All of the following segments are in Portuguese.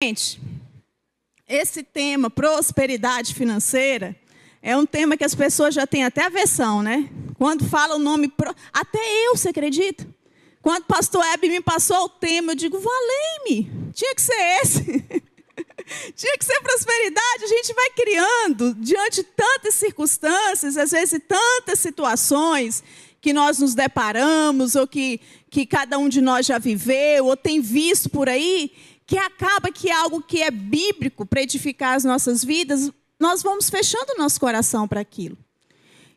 Gente, esse tema, prosperidade financeira, é um tema que as pessoas já têm até aversão, né? Quando fala o nome. Até eu, você acredita? Quando o pastor Hebe me passou o tema, eu digo, valei-me, tinha que ser esse. tinha que ser prosperidade. A gente vai criando, diante de tantas circunstâncias, às vezes tantas situações que nós nos deparamos, ou que, que cada um de nós já viveu, ou tem visto por aí, que acaba que é algo que é bíblico para edificar as nossas vidas, nós vamos fechando o nosso coração para aquilo.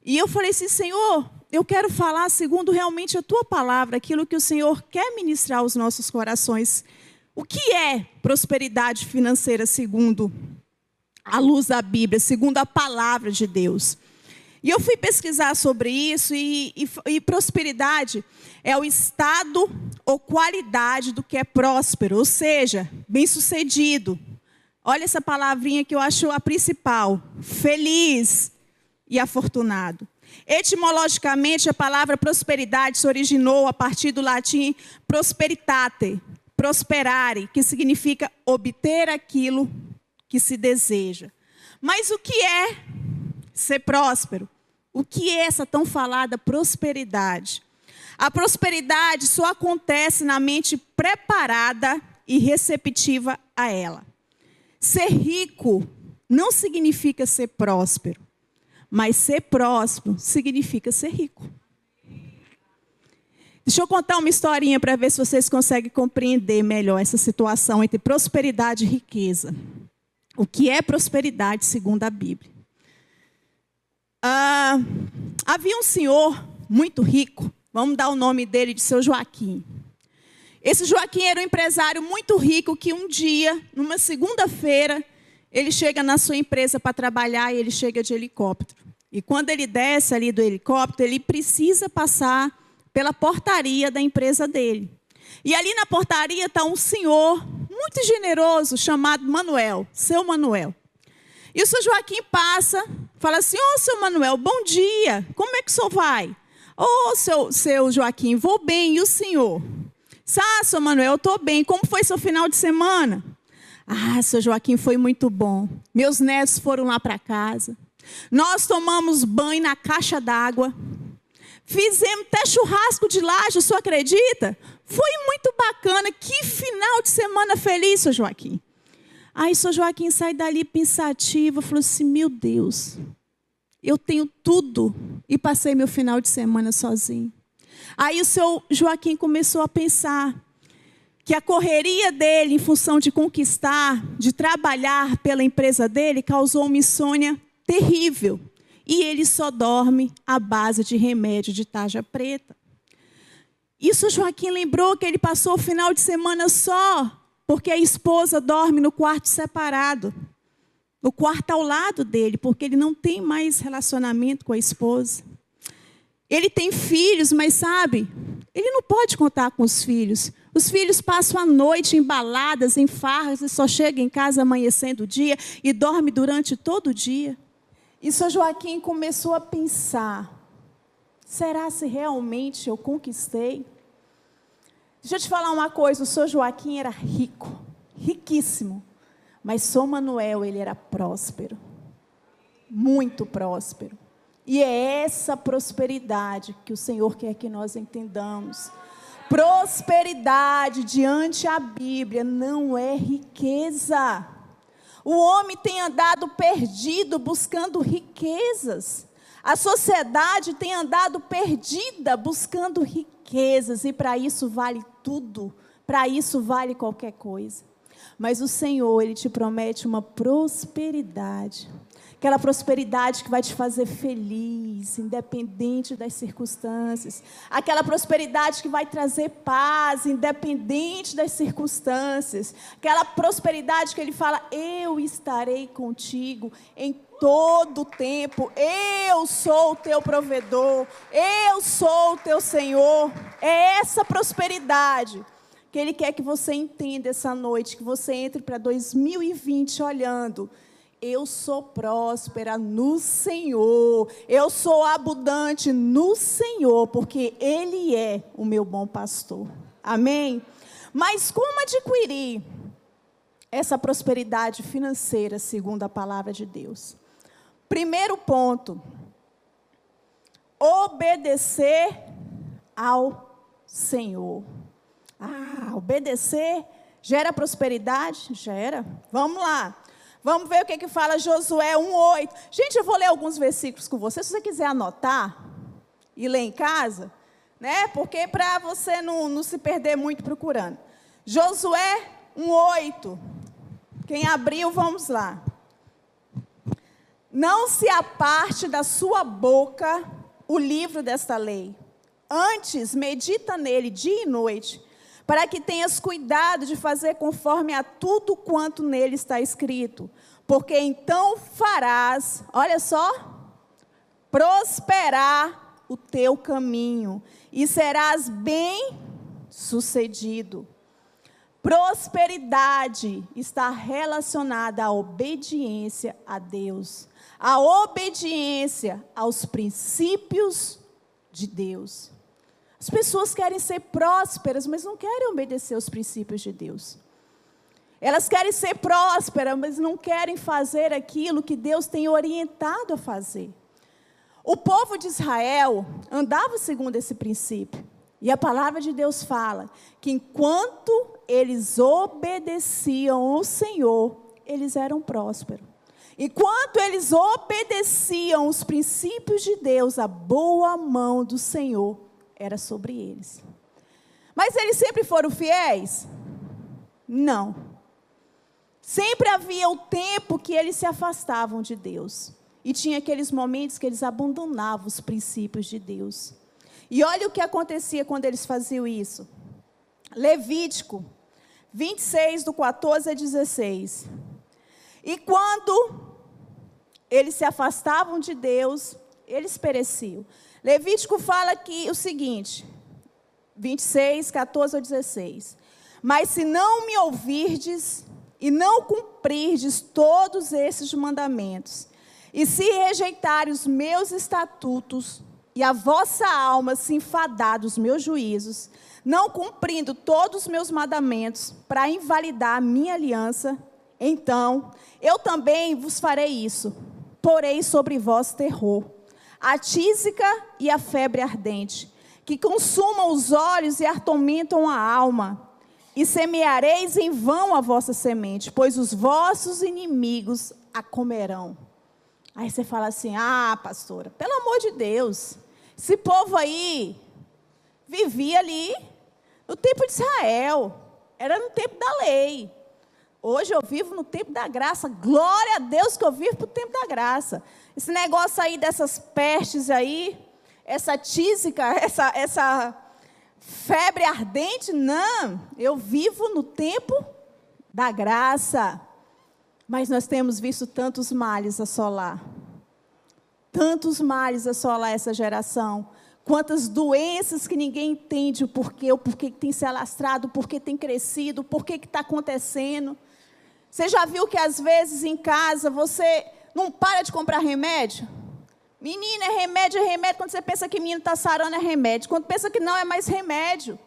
E eu falei assim, Senhor, eu quero falar segundo realmente a tua palavra, aquilo que o Senhor quer ministrar aos nossos corações. O que é prosperidade financeira segundo a luz da Bíblia, segundo a palavra de Deus? E eu fui pesquisar sobre isso, e, e, e, prosperidade é o estado ou qualidade do que é próspero, ou seja, bem-sucedido. Olha essa palavrinha que eu acho a principal: feliz e afortunado. Etimologicamente, a palavra prosperidade se originou a partir do latim prosperitate, prosperare, que significa obter aquilo que se deseja. Mas o que é ser próspero? O que é essa tão falada prosperidade? A prosperidade só acontece na mente preparada e receptiva a ela. Ser rico não significa ser próspero. Mas ser próspero significa ser rico. Deixa eu contar uma historinha para ver se vocês conseguem compreender melhor essa situação entre prosperidade e riqueza. O que é prosperidade segundo a Bíblia? Ah, havia um senhor muito rico, vamos dar o nome dele de seu Joaquim. Esse Joaquim era um empresário muito rico que um dia, numa segunda-feira, ele chega na sua empresa para trabalhar e ele chega de helicóptero. E quando ele desce ali do helicóptero, ele precisa passar pela portaria da empresa dele. E ali na portaria está um senhor muito generoso chamado Manuel, seu Manuel. E o seu Joaquim passa, fala assim: Ô, oh, seu Manuel, bom dia, como é que o senhor vai? Ô, oh, seu, seu Joaquim, vou bem, e o senhor? Ah, seu Manuel, eu estou bem, como foi seu final de semana? Ah, seu Joaquim, foi muito bom. Meus netos foram lá para casa. Nós tomamos banho na caixa d'água. Fizemos até churrasco de laje, o senhor acredita? Foi muito bacana. Que final de semana feliz, seu Joaquim. Aí, seu Joaquim sai dali pensativo, falou assim: Meu Deus, eu tenho tudo e passei meu final de semana sozinho. Aí, o seu Joaquim começou a pensar que a correria dele, em função de conquistar, de trabalhar pela empresa dele, causou uma insônia terrível. E ele só dorme à base de remédio de tarja preta. Isso Joaquim lembrou que ele passou o final de semana só, porque a esposa dorme no quarto separado. No quarto ao lado dele, porque ele não tem mais relacionamento com a esposa. Ele tem filhos, mas sabe, ele não pode contar com os filhos. Os filhos passam a noite embaladas, em farras, e só chegam em casa amanhecendo o dia e dorme durante todo o dia. E São Joaquim começou a pensar: será se realmente eu conquistei? Deixa eu te falar uma coisa: o São Joaquim era rico, riquíssimo, mas São Manuel ele era próspero, muito próspero. E é essa prosperidade que o Senhor quer que nós entendamos. Prosperidade diante a Bíblia não é riqueza. O homem tem andado perdido buscando riquezas. A sociedade tem andado perdida buscando riquezas e para isso vale tudo, para isso vale qualquer coisa. Mas o Senhor, ele te promete uma prosperidade. Aquela prosperidade que vai te fazer feliz, independente das circunstâncias, aquela prosperidade que vai trazer paz, independente das circunstâncias, aquela prosperidade que ele fala: Eu estarei contigo em todo o tempo, eu sou o teu provedor, eu sou o teu Senhor. É essa prosperidade que Ele quer que você entenda essa noite, que você entre para 2020 olhando eu sou próspera no Senhor, eu sou abundante no Senhor, porque Ele é o meu bom pastor. Amém? Mas como adquirir essa prosperidade financeira segundo a palavra de Deus? Primeiro ponto, obedecer ao Senhor. Ah, obedecer gera prosperidade? Gera. Vamos lá. Vamos ver o que, que fala Josué 1,8. Gente, eu vou ler alguns versículos com você. Se você quiser anotar e ler em casa, né? Porque para você não, não se perder muito procurando. Josué 1,8. Quem abriu, vamos lá. Não se aparte da sua boca o livro desta lei. Antes, medita nele dia e noite, para que tenhas cuidado de fazer conforme a tudo quanto nele está escrito. Porque então farás, olha só, prosperar o teu caminho e serás bem sucedido. Prosperidade está relacionada à obediência a Deus a obediência aos princípios de Deus. As pessoas querem ser prósperas, mas não querem obedecer aos princípios de Deus. Elas querem ser prósperas, mas não querem fazer aquilo que Deus tem orientado a fazer. O povo de Israel andava segundo esse princípio. E a palavra de Deus fala que enquanto eles obedeciam ao Senhor, eles eram prósperos. Enquanto eles obedeciam os princípios de Deus, a boa mão do Senhor era sobre eles. Mas eles sempre foram fiéis? Não. Sempre havia o tempo que eles se afastavam de Deus. E tinha aqueles momentos que eles abandonavam os princípios de Deus. E olha o que acontecia quando eles faziam isso. Levítico 26, do 14 a 16. E quando eles se afastavam de Deus, eles pereciam. Levítico fala aqui o seguinte, 26, 14 ou 16. Mas se não me ouvirdes e não cumprirdes todos esses mandamentos, e se rejeitarem os meus estatutos, e a vossa alma se enfadar dos meus juízos, não cumprindo todos os meus mandamentos, para invalidar a minha aliança, então eu também vos farei isso porei sobre vós terror, a tísica e a febre ardente, que consumam os olhos e atormentam a alma. E semeareis em vão a vossa semente, pois os vossos inimigos a comerão. Aí você fala assim: ah, pastora, pelo amor de Deus, esse povo aí vivia ali no tempo de Israel, era no tempo da lei. Hoje eu vivo no tempo da graça. Glória a Deus que eu vivo no tempo da graça. Esse negócio aí dessas pestes aí, essa tísica, essa, essa febre ardente, não. Eu vivo no tempo da graça. Mas nós temos visto tantos males assolar. Tantos males assolar essa geração. Quantas doenças que ninguém entende o porquê, o porquê que tem se alastrado, o porquê tem crescido, o porquê que está acontecendo. Você já viu que às vezes em casa você não para de comprar remédio? Menina, é remédio, é remédio. Quando você pensa que menino está sarando, é remédio. Quando pensa que não, é mais remédio.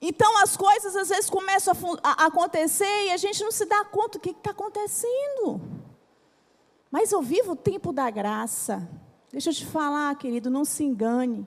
Então as coisas às vezes começam a, a acontecer e a gente não se dá conta do que está acontecendo. Mas eu vivo o tempo da graça. Deixa eu te falar, querido, não se engane.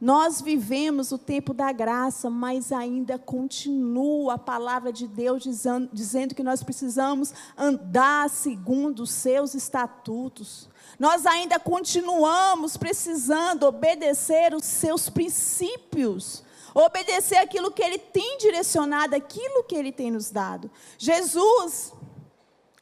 Nós vivemos o tempo da graça, mas ainda continua a palavra de Deus dizendo, dizendo que nós precisamos andar segundo os seus estatutos. Nós ainda continuamos precisando obedecer os seus princípios obedecer aquilo que Ele tem direcionado, aquilo que Ele tem nos dado. Jesus,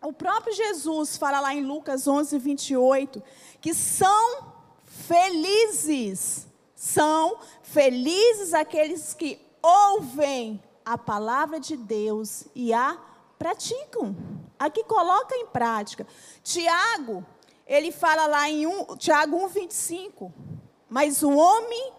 o próprio Jesus fala lá em Lucas 11, 28, que são felizes são felizes aqueles que ouvem a palavra de Deus e a praticam. Aqui coloca em prática. Tiago, ele fala lá em um, Tiago 1:25. Mas o homem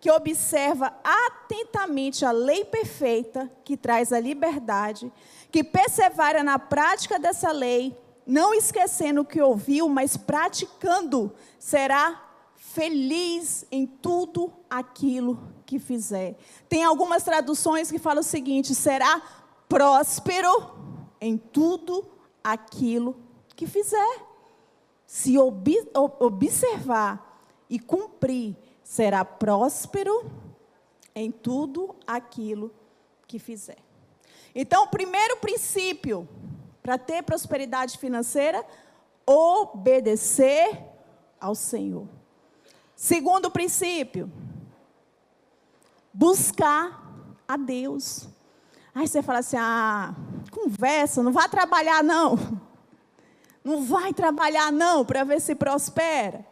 que observa atentamente a lei perfeita que traz a liberdade, que persevera na prática dessa lei, não esquecendo o que ouviu, mas praticando, será feliz em tudo aquilo que fizer. Tem algumas traduções que falam o seguinte: será próspero em tudo aquilo que fizer. Se ob observar e cumprir, será próspero em tudo aquilo que fizer. Então, o primeiro princípio para ter prosperidade financeira, obedecer ao Senhor. Segundo princípio, buscar a Deus. Aí você fala assim: ah, conversa, não vai trabalhar não. Não vai trabalhar não para ver se prospera.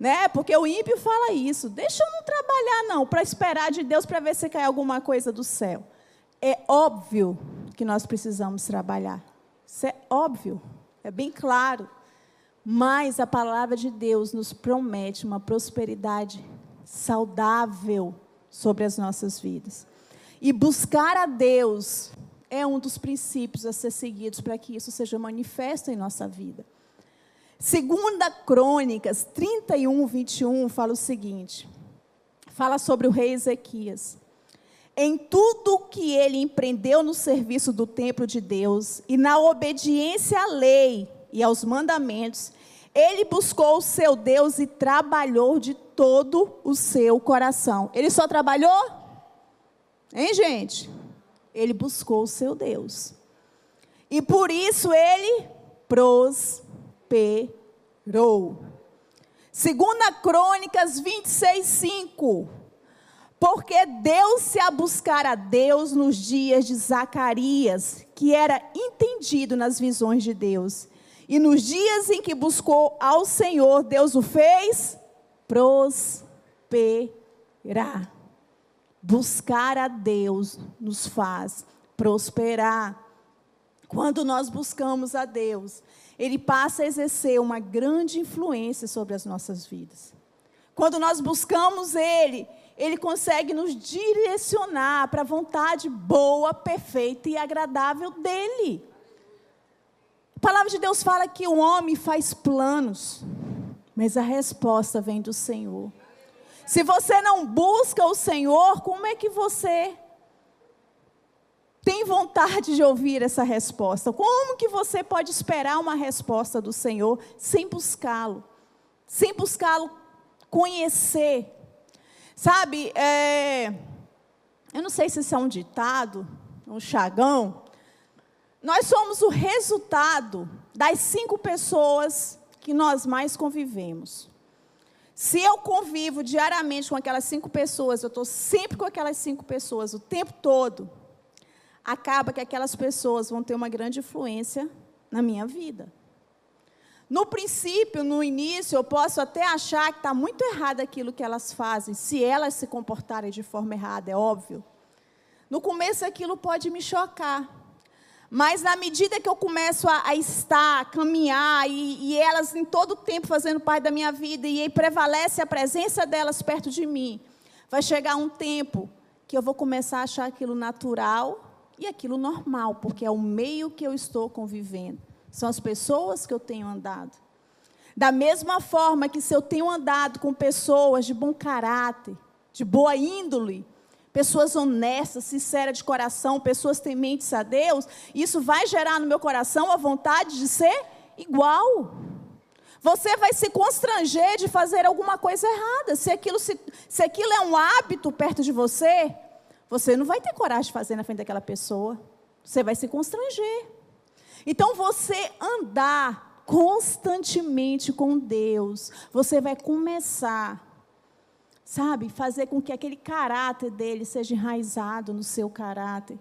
Né? Porque o ímpio fala isso. Deixa eu não trabalhar não para esperar de Deus para ver se cai alguma coisa do céu. É óbvio que nós precisamos trabalhar. Isso é óbvio, é bem claro. Mas a palavra de Deus nos promete uma prosperidade saudável sobre as nossas vidas. E buscar a Deus é um dos princípios a ser seguidos para que isso seja manifesto em nossa vida. Segunda Crônicas 31, 21 fala o seguinte: fala sobre o rei Ezequias. Em tudo que ele empreendeu no serviço do templo de Deus e na obediência à lei e aos mandamentos, ele buscou o seu Deus e trabalhou de todo o seu coração. Ele só trabalhou? Hein, gente? Ele buscou o seu Deus. E por isso ele prosperou. Segunda Crônicas 26, 5. Porque deu-se a buscar a Deus nos dias de Zacarias, que era entendido nas visões de Deus. E nos dias em que buscou ao Senhor, Deus o fez prosperar. Buscar a Deus nos faz prosperar. Quando nós buscamos a Deus, Ele passa a exercer uma grande influência sobre as nossas vidas. Quando nós buscamos Ele, Ele consegue nos direcionar para a vontade boa, perfeita e agradável dEle. A palavra de Deus fala que o homem faz planos, mas a resposta vem do Senhor. Se você não busca o Senhor, como é que você tem vontade de ouvir essa resposta? Como que você pode esperar uma resposta do Senhor sem buscá-lo? Sem buscá-lo conhecer? Sabe, é, eu não sei se isso é um ditado, um chagão. Nós somos o resultado das cinco pessoas que nós mais convivemos. Se eu convivo diariamente com aquelas cinco pessoas, eu estou sempre com aquelas cinco pessoas o tempo todo, acaba que aquelas pessoas vão ter uma grande influência na minha vida. No princípio, no início, eu posso até achar que está muito errado aquilo que elas fazem, se elas se comportarem de forma errada, é óbvio. No começo, aquilo pode me chocar. Mas na medida que eu começo a, a estar, a caminhar, e, e, elas em todo o tempo fazendo parte da minha vida, e aí prevalece a presença delas perto de mim, vai chegar um tempo que eu vou começar a achar aquilo natural e aquilo normal, porque é o meio que eu estou convivendo. São as pessoas que eu tenho andado. Da mesma forma que se eu tenho andado com pessoas de bom caráter, de boa índole, pessoas honestas, sinceras de coração, pessoas tementes a Deus, isso vai gerar no meu coração a vontade de ser igual. Você vai se constranger de fazer alguma coisa errada. Se aquilo, se, se aquilo é um hábito perto de você, você não vai ter coragem de fazer na frente daquela pessoa. Você vai se constranger. Então, você andar constantemente com Deus, você vai começar sabe, fazer com que aquele caráter dele seja enraizado no seu caráter.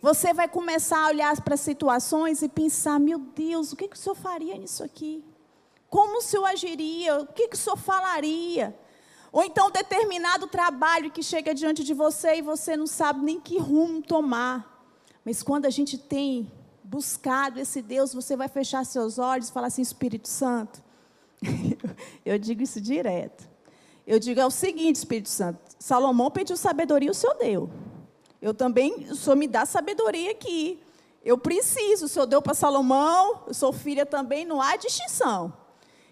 Você vai começar a olhar para situações e pensar: meu Deus, o que, que o senhor faria nisso aqui? Como o senhor agiria? O que, que o senhor falaria? Ou então determinado trabalho que chega diante de você e você não sabe nem que rumo tomar. Mas quando a gente tem buscado esse Deus, você vai fechar seus olhos e falar assim: Espírito Santo. Eu digo isso direto. Eu digo é o seguinte, Espírito Santo: Salomão pediu sabedoria, o Senhor deu. Eu também, o Senhor me dá sabedoria aqui. Eu preciso, o Senhor deu para Salomão, eu sou filha também, não há distinção.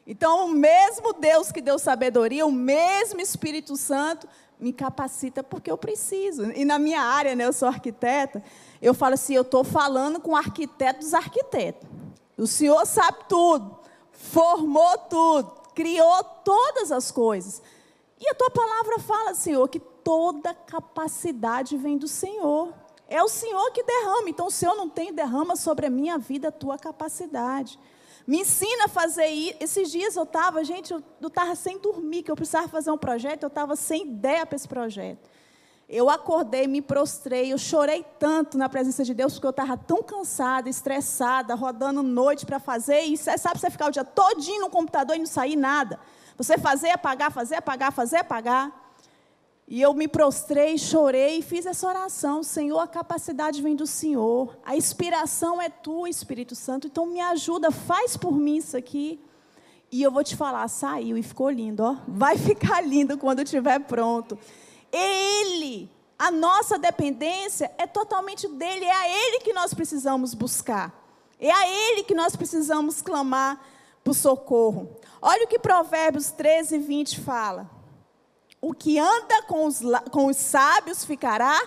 Então, o mesmo Deus que deu sabedoria, o mesmo Espírito Santo, me capacita porque eu preciso. E na minha área, né, eu sou arquiteta, eu falo assim, eu estou falando com o arquiteto dos arquitetos. O Senhor sabe tudo, formou tudo, criou todas as coisas. E a tua palavra fala, Senhor, que toda capacidade vem do Senhor. É o Senhor que derrama. Então, o Senhor não tem, derrama sobre a minha vida a tua capacidade. Me ensina a fazer isso. Esses dias eu estava, gente, eu estava sem dormir, que eu precisava fazer um projeto, eu estava sem ideia para esse projeto. Eu acordei, me prostrei, eu chorei tanto na presença de Deus, porque eu estava tão cansada, estressada, rodando noite para fazer. E sabe, você ficar o dia todinho no computador e não sair nada. Você fazer, apagar, fazer, apagar, fazer, apagar. E eu me prostrei, chorei e fiz essa oração. Senhor, a capacidade vem do Senhor. A inspiração é tua, Espírito Santo. Então me ajuda, faz por mim isso aqui. E eu vou te falar, saiu e ficou lindo, ó. Vai ficar lindo quando estiver pronto. Ele, a nossa dependência é totalmente dele, é a ele que nós precisamos buscar. É a ele que nós precisamos clamar por socorro. Olha o que Provérbios 13, 20 fala. O que anda com os, com os sábios ficará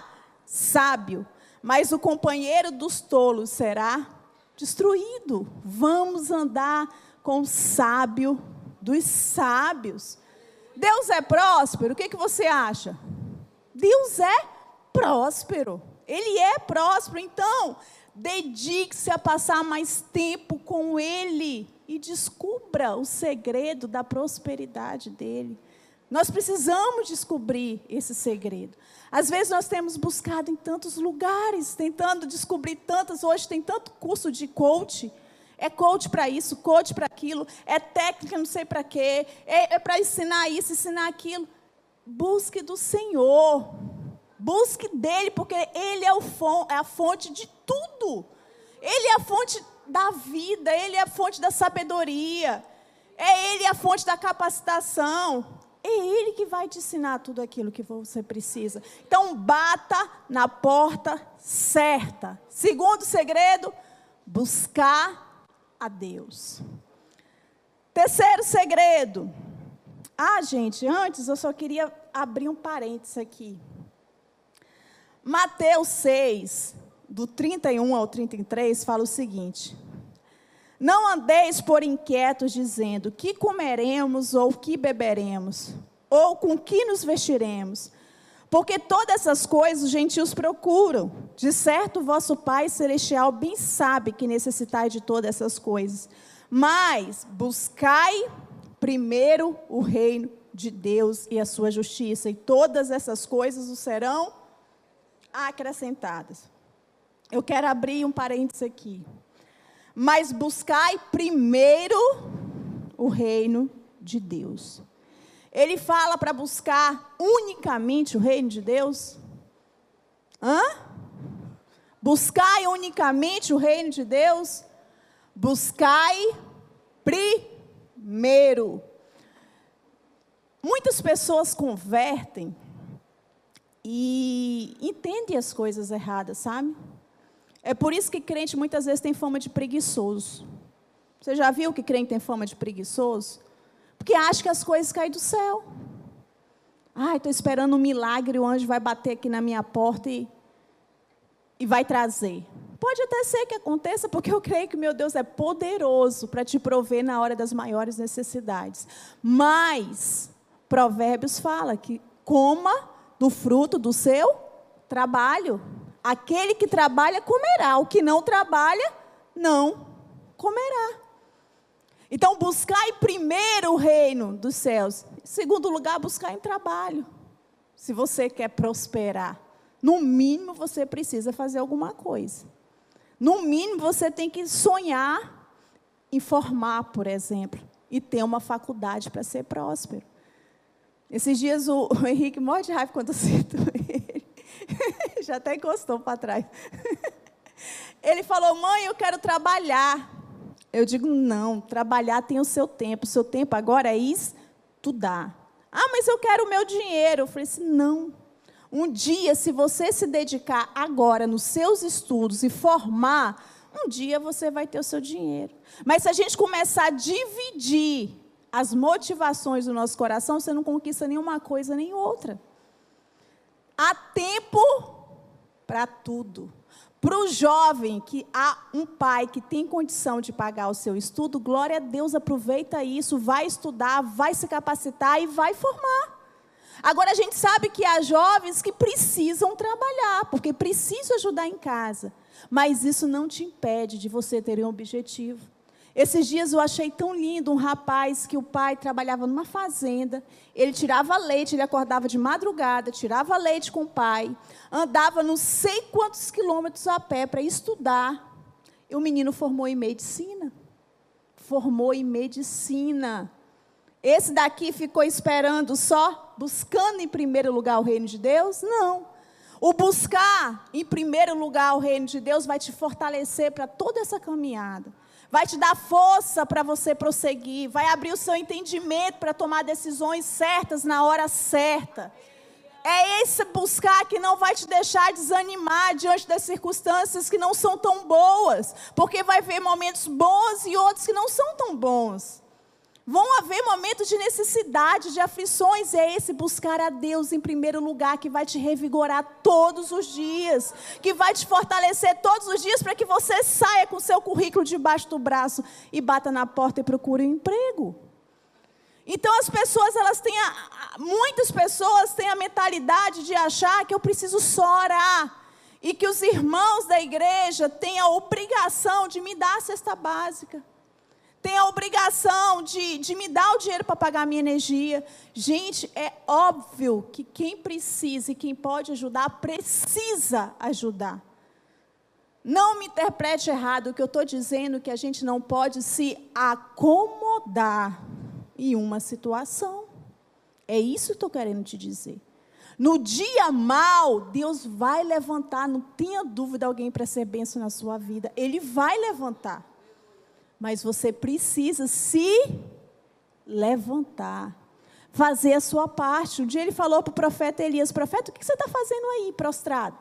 sábio, mas o companheiro dos tolos será destruído. Vamos andar com o sábio dos sábios. Deus é próspero? O que, que você acha? Deus é próspero. Ele é próspero. Então, dedique-se a passar mais tempo com Ele e descubra o segredo da prosperidade dele. Nós precisamos descobrir esse segredo. Às vezes nós temos buscado em tantos lugares, tentando descobrir tantas. Hoje tem tanto curso de coach. É coach para isso, coach para aquilo, é técnica não sei para quê, é, é para ensinar isso, ensinar aquilo. Busque do Senhor. Busque dele, porque ele é, é a fonte de tudo. Ele é a fonte da vida, ele é a fonte da sabedoria. É ele a fonte da capacitação. É Ele que vai te ensinar tudo aquilo que você precisa. Então, bata na porta certa. Segundo segredo, buscar a Deus. Terceiro segredo. Ah, gente, antes eu só queria abrir um parênteses aqui. Mateus 6, do 31 ao 33, fala o seguinte: não andeis por inquietos, dizendo: que comeremos ou que beberemos, ou com que nos vestiremos. Porque todas essas coisas os gentios procuram. De certo, vosso Pai Celestial bem sabe que necessitai de todas essas coisas. Mas buscai primeiro o reino de Deus e a sua justiça, e todas essas coisas o serão acrescentadas. Eu quero abrir um parênteses aqui mas buscai primeiro o reino de Deus. Ele fala para buscar unicamente o reino de Deus? Hã? Buscai unicamente o reino de Deus? Buscai primeiro. Muitas pessoas convertem e entendem as coisas erradas, sabe? É por isso que crente muitas vezes tem fama de preguiçoso. Você já viu que crente tem fama de preguiçoso? Porque acha que as coisas caem do céu. Ai, estou esperando um milagre, o anjo vai bater aqui na minha porta e, e vai trazer. Pode até ser que aconteça, porque eu creio que meu Deus é poderoso para te prover na hora das maiores necessidades. Mas, Provérbios fala que coma do fruto do seu trabalho. Aquele que trabalha comerá, o que não trabalha, não comerá. Então, buscar primeiro o reino dos céus. Em segundo lugar, buscar em trabalho. Se você quer prosperar, no mínimo você precisa fazer alguma coisa. No mínimo você tem que sonhar em formar, por exemplo, e ter uma faculdade para ser próspero. Esses dias o, o Henrique morre de raiva quando eu cito ele. Já até encostou para trás. Ele falou: Mãe, eu quero trabalhar. Eu digo: Não, trabalhar tem o seu tempo. O seu tempo agora é estudar. Ah, mas eu quero o meu dinheiro. Eu falei assim: Não. Um dia, se você se dedicar agora nos seus estudos e formar, um dia você vai ter o seu dinheiro. Mas se a gente começar a dividir as motivações do nosso coração, você não conquista nenhuma coisa nem outra. Há tempo para tudo. Para o jovem que há um pai que tem condição de pagar o seu estudo, glória a Deus, aproveita isso, vai estudar, vai se capacitar e vai formar. Agora a gente sabe que há jovens que precisam trabalhar, porque precisam ajudar em casa. Mas isso não te impede de você ter um objetivo. Esses dias eu achei tão lindo um rapaz que o pai trabalhava numa fazenda, ele tirava leite, ele acordava de madrugada, tirava leite com o pai, andava não sei quantos quilômetros a pé para estudar. E o menino formou em medicina. Formou em medicina. Esse daqui ficou esperando só, buscando em primeiro lugar o reino de Deus? Não. O buscar em primeiro lugar o reino de Deus vai te fortalecer para toda essa caminhada vai te dar força para você prosseguir, vai abrir o seu entendimento para tomar decisões certas na hora certa. É esse buscar que não vai te deixar desanimar diante das circunstâncias que não são tão boas, porque vai haver momentos bons e outros que não são tão bons. Vão haver momentos de necessidade, de aflições, e é esse buscar a Deus em primeiro lugar que vai te revigorar todos os dias, que vai te fortalecer todos os dias para que você saia com seu currículo debaixo do braço e bata na porta e procure um emprego. Então as pessoas, elas têm a, muitas pessoas têm a mentalidade de achar que eu preciso só orar e que os irmãos da igreja têm a obrigação de me dar a cesta básica tem a obrigação de, de me dar o dinheiro para pagar a minha energia. Gente, é óbvio que quem precisa e quem pode ajudar, precisa ajudar. Não me interprete errado, o que eu estou dizendo que a gente não pode se acomodar em uma situação. É isso que estou querendo te dizer. No dia mal, Deus vai levantar, não tenha dúvida alguém para ser benção na sua vida. Ele vai levantar. Mas você precisa se levantar, fazer a sua parte. Um dia ele falou para o profeta Elias: Profeta, o que você está fazendo aí, prostrado?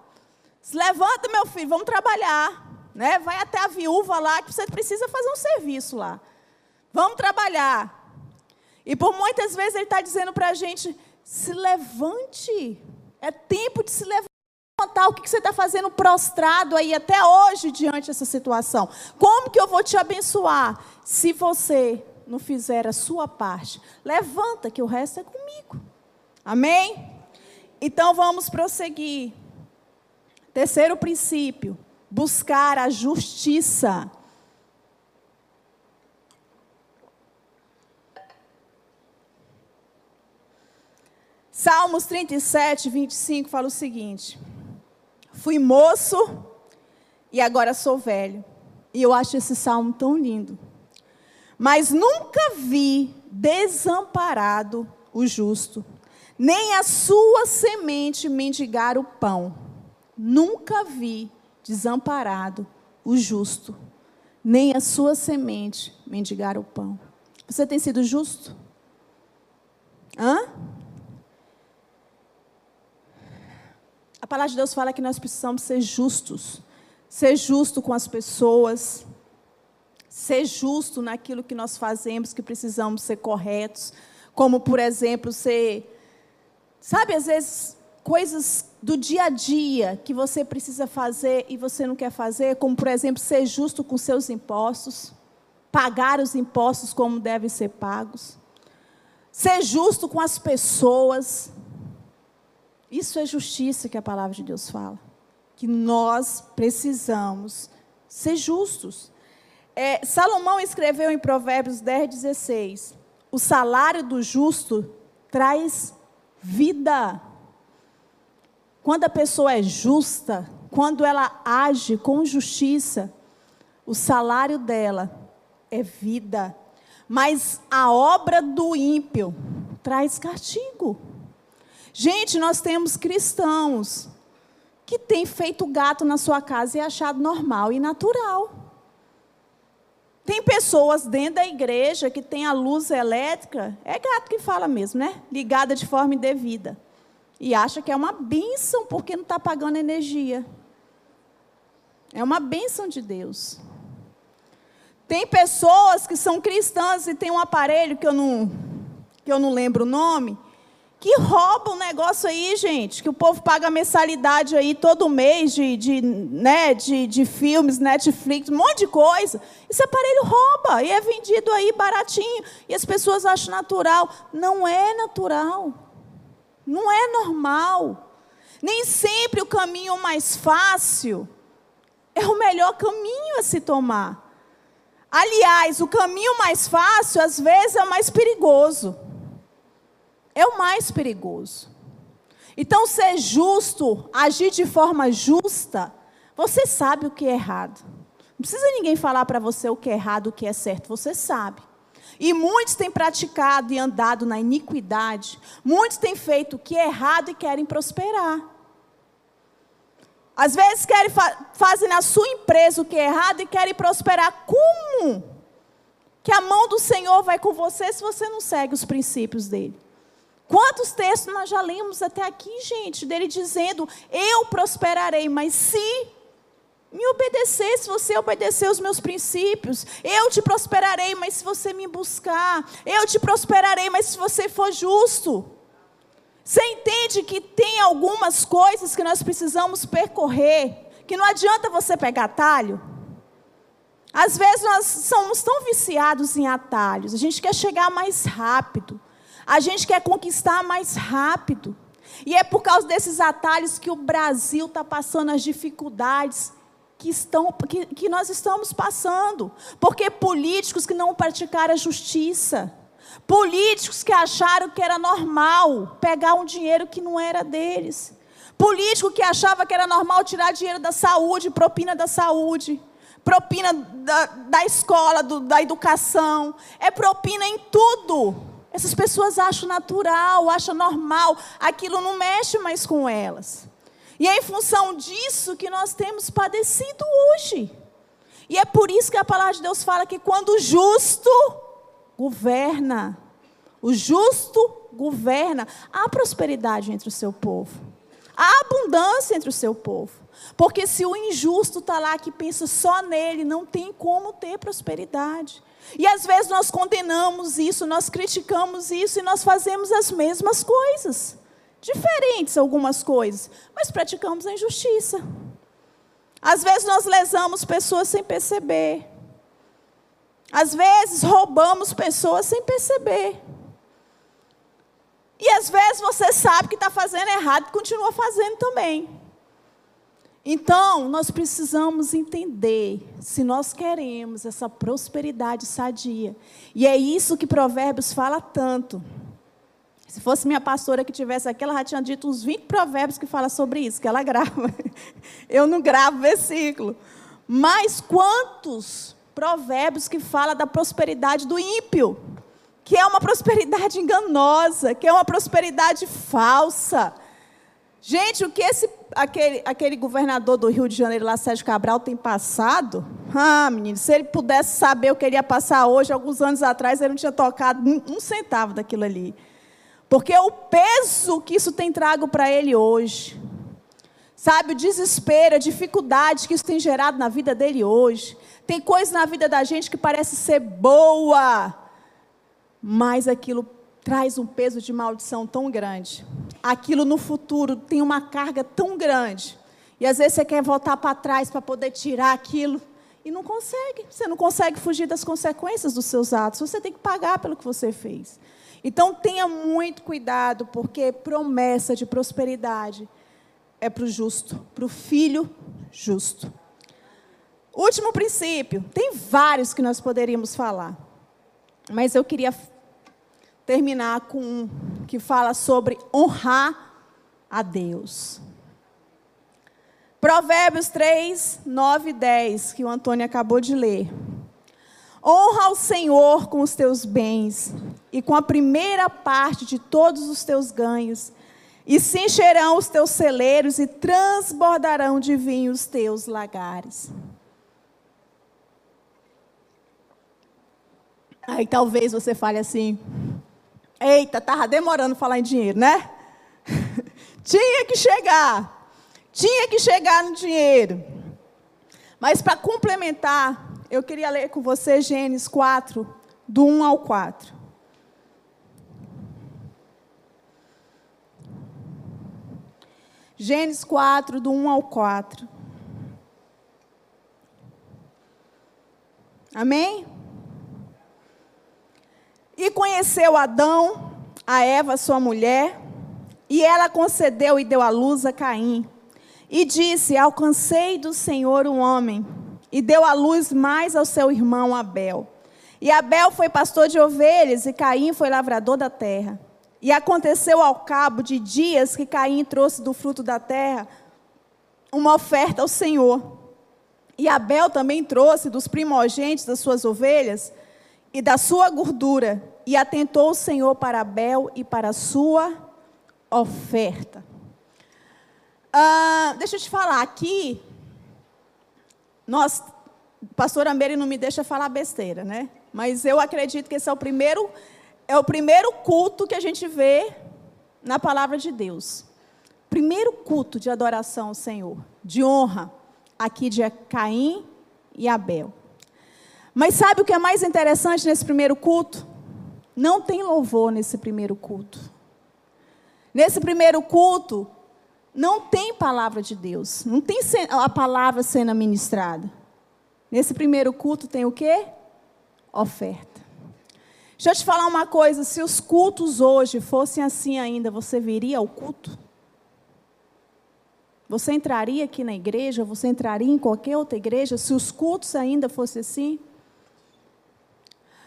Se levanta, meu filho, vamos trabalhar. Né? Vai até a viúva lá, que você precisa fazer um serviço lá. Vamos trabalhar. E por muitas vezes ele está dizendo para a gente: se levante. É tempo de se levantar contar o que você está fazendo prostrado aí até hoje diante dessa situação. Como que eu vou te abençoar se você não fizer a sua parte? Levanta, que o resto é comigo. Amém? Então vamos prosseguir. Terceiro princípio: buscar a justiça. Salmos 37, 25 fala o seguinte: Fui moço e agora sou velho. E eu acho esse salmo tão lindo. Mas nunca vi desamparado o justo, nem a sua semente mendigar o pão. Nunca vi desamparado o justo, nem a sua semente mendigar o pão. Você tem sido justo? Hã? A palavra de Deus fala que nós precisamos ser justos. Ser justo com as pessoas. Ser justo naquilo que nós fazemos, que precisamos ser corretos. Como, por exemplo, ser. Sabe, às vezes, coisas do dia a dia que você precisa fazer e você não quer fazer, como, por exemplo, ser justo com seus impostos. Pagar os impostos como devem ser pagos. Ser justo com as pessoas. Isso é justiça que a palavra de Deus fala. Que nós precisamos ser justos. É, Salomão escreveu em Provérbios 10, 16: O salário do justo traz vida. Quando a pessoa é justa, quando ela age com justiça, o salário dela é vida. Mas a obra do ímpio traz castigo. Gente, nós temos cristãos que têm feito gato na sua casa e achado normal e natural. Tem pessoas dentro da igreja que tem a luz elétrica, é gato que fala mesmo, né? Ligada de forma indevida. E acha que é uma bênção porque não está pagando energia. É uma bênção de Deus. Tem pessoas que são cristãs e tem um aparelho que eu não, que eu não lembro o nome, que rouba um negócio aí, gente, que o povo paga mensalidade aí todo mês de, de, né, de, de filmes, Netflix, um monte de coisa. Esse aparelho rouba e é vendido aí baratinho. E as pessoas acham natural. Não é natural. Não é normal. Nem sempre o caminho mais fácil é o melhor caminho a se tomar. Aliás, o caminho mais fácil, às vezes, é o mais perigoso é o mais perigoso. Então, ser justo, agir de forma justa, você sabe o que é errado. Não precisa ninguém falar para você o que é errado, o que é certo, você sabe. E muitos têm praticado e andado na iniquidade. Muitos têm feito o que é errado e querem prosperar. Às vezes querem fa fazem na sua empresa o que é errado e querem prosperar. Como? Que a mão do Senhor vai com você se você não segue os princípios dele. Quantos textos nós já lemos até aqui, gente, dele dizendo: Eu prosperarei, mas se me obedecer, se você obedecer os meus princípios, eu te prosperarei, mas se você me buscar, eu te prosperarei, mas se você for justo. Você entende que tem algumas coisas que nós precisamos percorrer, que não adianta você pegar atalho? Às vezes nós somos tão viciados em atalhos, a gente quer chegar mais rápido. A gente quer conquistar mais rápido. E é por causa desses atalhos que o Brasil está passando as dificuldades que, estão, que, que nós estamos passando. Porque políticos que não praticaram a justiça, políticos que acharam que era normal pegar um dinheiro que não era deles, político que achava que era normal tirar dinheiro da saúde, propina da saúde propina da, da escola, do, da educação, é propina em tudo. Essas pessoas acham natural, acham normal, aquilo não mexe mais com elas. E é em função disso que nós temos padecido hoje. E é por isso que a palavra de Deus fala que quando o justo governa, o justo governa, há prosperidade entre o seu povo, há abundância entre o seu povo. Porque se o injusto está lá que pensa só nele, não tem como ter prosperidade. E às vezes nós condenamos isso, nós criticamos isso e nós fazemos as mesmas coisas. Diferentes algumas coisas, mas praticamos a injustiça. Às vezes nós lesamos pessoas sem perceber. Às vezes roubamos pessoas sem perceber. E às vezes você sabe que está fazendo errado e continua fazendo também. Então, nós precisamos entender se nós queremos essa prosperidade sadia. E é isso que Provérbios fala tanto. Se fosse minha pastora que tivesse aqui, ela já tinha dito uns 20 provérbios que fala sobre isso, que ela grava. Eu não gravo versículo. Mas quantos provérbios que fala da prosperidade do ímpio? Que é uma prosperidade enganosa, que é uma prosperidade falsa Gente, o que esse, aquele, aquele governador do Rio de Janeiro, lá, Sérgio Cabral, tem passado? Ah, menino, se ele pudesse saber o que ele ia passar hoje, alguns anos atrás, ele não tinha tocado um, centavo daquilo ali. Porque o peso que isso tem trago para ele hoje, sabe, o desespero, a dificuldade que isso tem gerado na vida dele hoje. Tem coisa na vida da gente que parece ser boa, mas aquilo traz um peso de maldição tão grande. Aquilo no futuro tem uma carga tão grande. E às vezes você quer voltar para trás para poder tirar aquilo e não consegue. Você não consegue fugir das consequências dos seus atos. Você tem que pagar pelo que você fez. Então tenha muito cuidado, porque promessa de prosperidade é para o justo, para o filho justo. Último princípio, tem vários que nós poderíamos falar, mas eu queria terminar com um que fala sobre honrar a Deus. Provérbios 3, 9 e 10, que o Antônio acabou de ler. Honra ao Senhor com os teus bens e com a primeira parte de todos os teus ganhos, e se encherão os teus celeiros e transbordarão de vinho os teus lagares. Aí talvez você fale assim: Eita, estava demorando falar em dinheiro, né? tinha que chegar. Tinha que chegar no dinheiro. Mas para complementar, eu queria ler com você Gênesis 4, do 1 ao 4. Gênesis 4, do 1 ao 4. Amém? E conheceu Adão, a Eva, sua mulher, e ela concedeu e deu à luz a Caim. E disse: Alcancei do Senhor um homem. E deu à luz mais ao seu irmão Abel. E Abel foi pastor de ovelhas, e Caim foi lavrador da terra. E aconteceu ao cabo de dias que Caim trouxe do fruto da terra uma oferta ao Senhor. E Abel também trouxe dos primogênitos das suas ovelhas e da sua gordura. E atentou o Senhor para Abel e para a sua oferta. Ah, deixa eu te falar, aqui, nós, pastora Meire não me deixa falar besteira, né? Mas eu acredito que esse é o primeiro, é o primeiro culto que a gente vê na palavra de Deus. Primeiro culto de adoração ao Senhor, de honra, aqui de Caim e Abel. Mas sabe o que é mais interessante nesse primeiro culto? Não tem louvor nesse primeiro culto. Nesse primeiro culto, não tem palavra de Deus, não tem a palavra sendo ministrada. Nesse primeiro culto tem o quê? Oferta. Deixa eu te falar uma coisa: se os cultos hoje fossem assim ainda, você viria ao culto? Você entraria aqui na igreja? Você entraria em qualquer outra igreja se os cultos ainda fossem assim?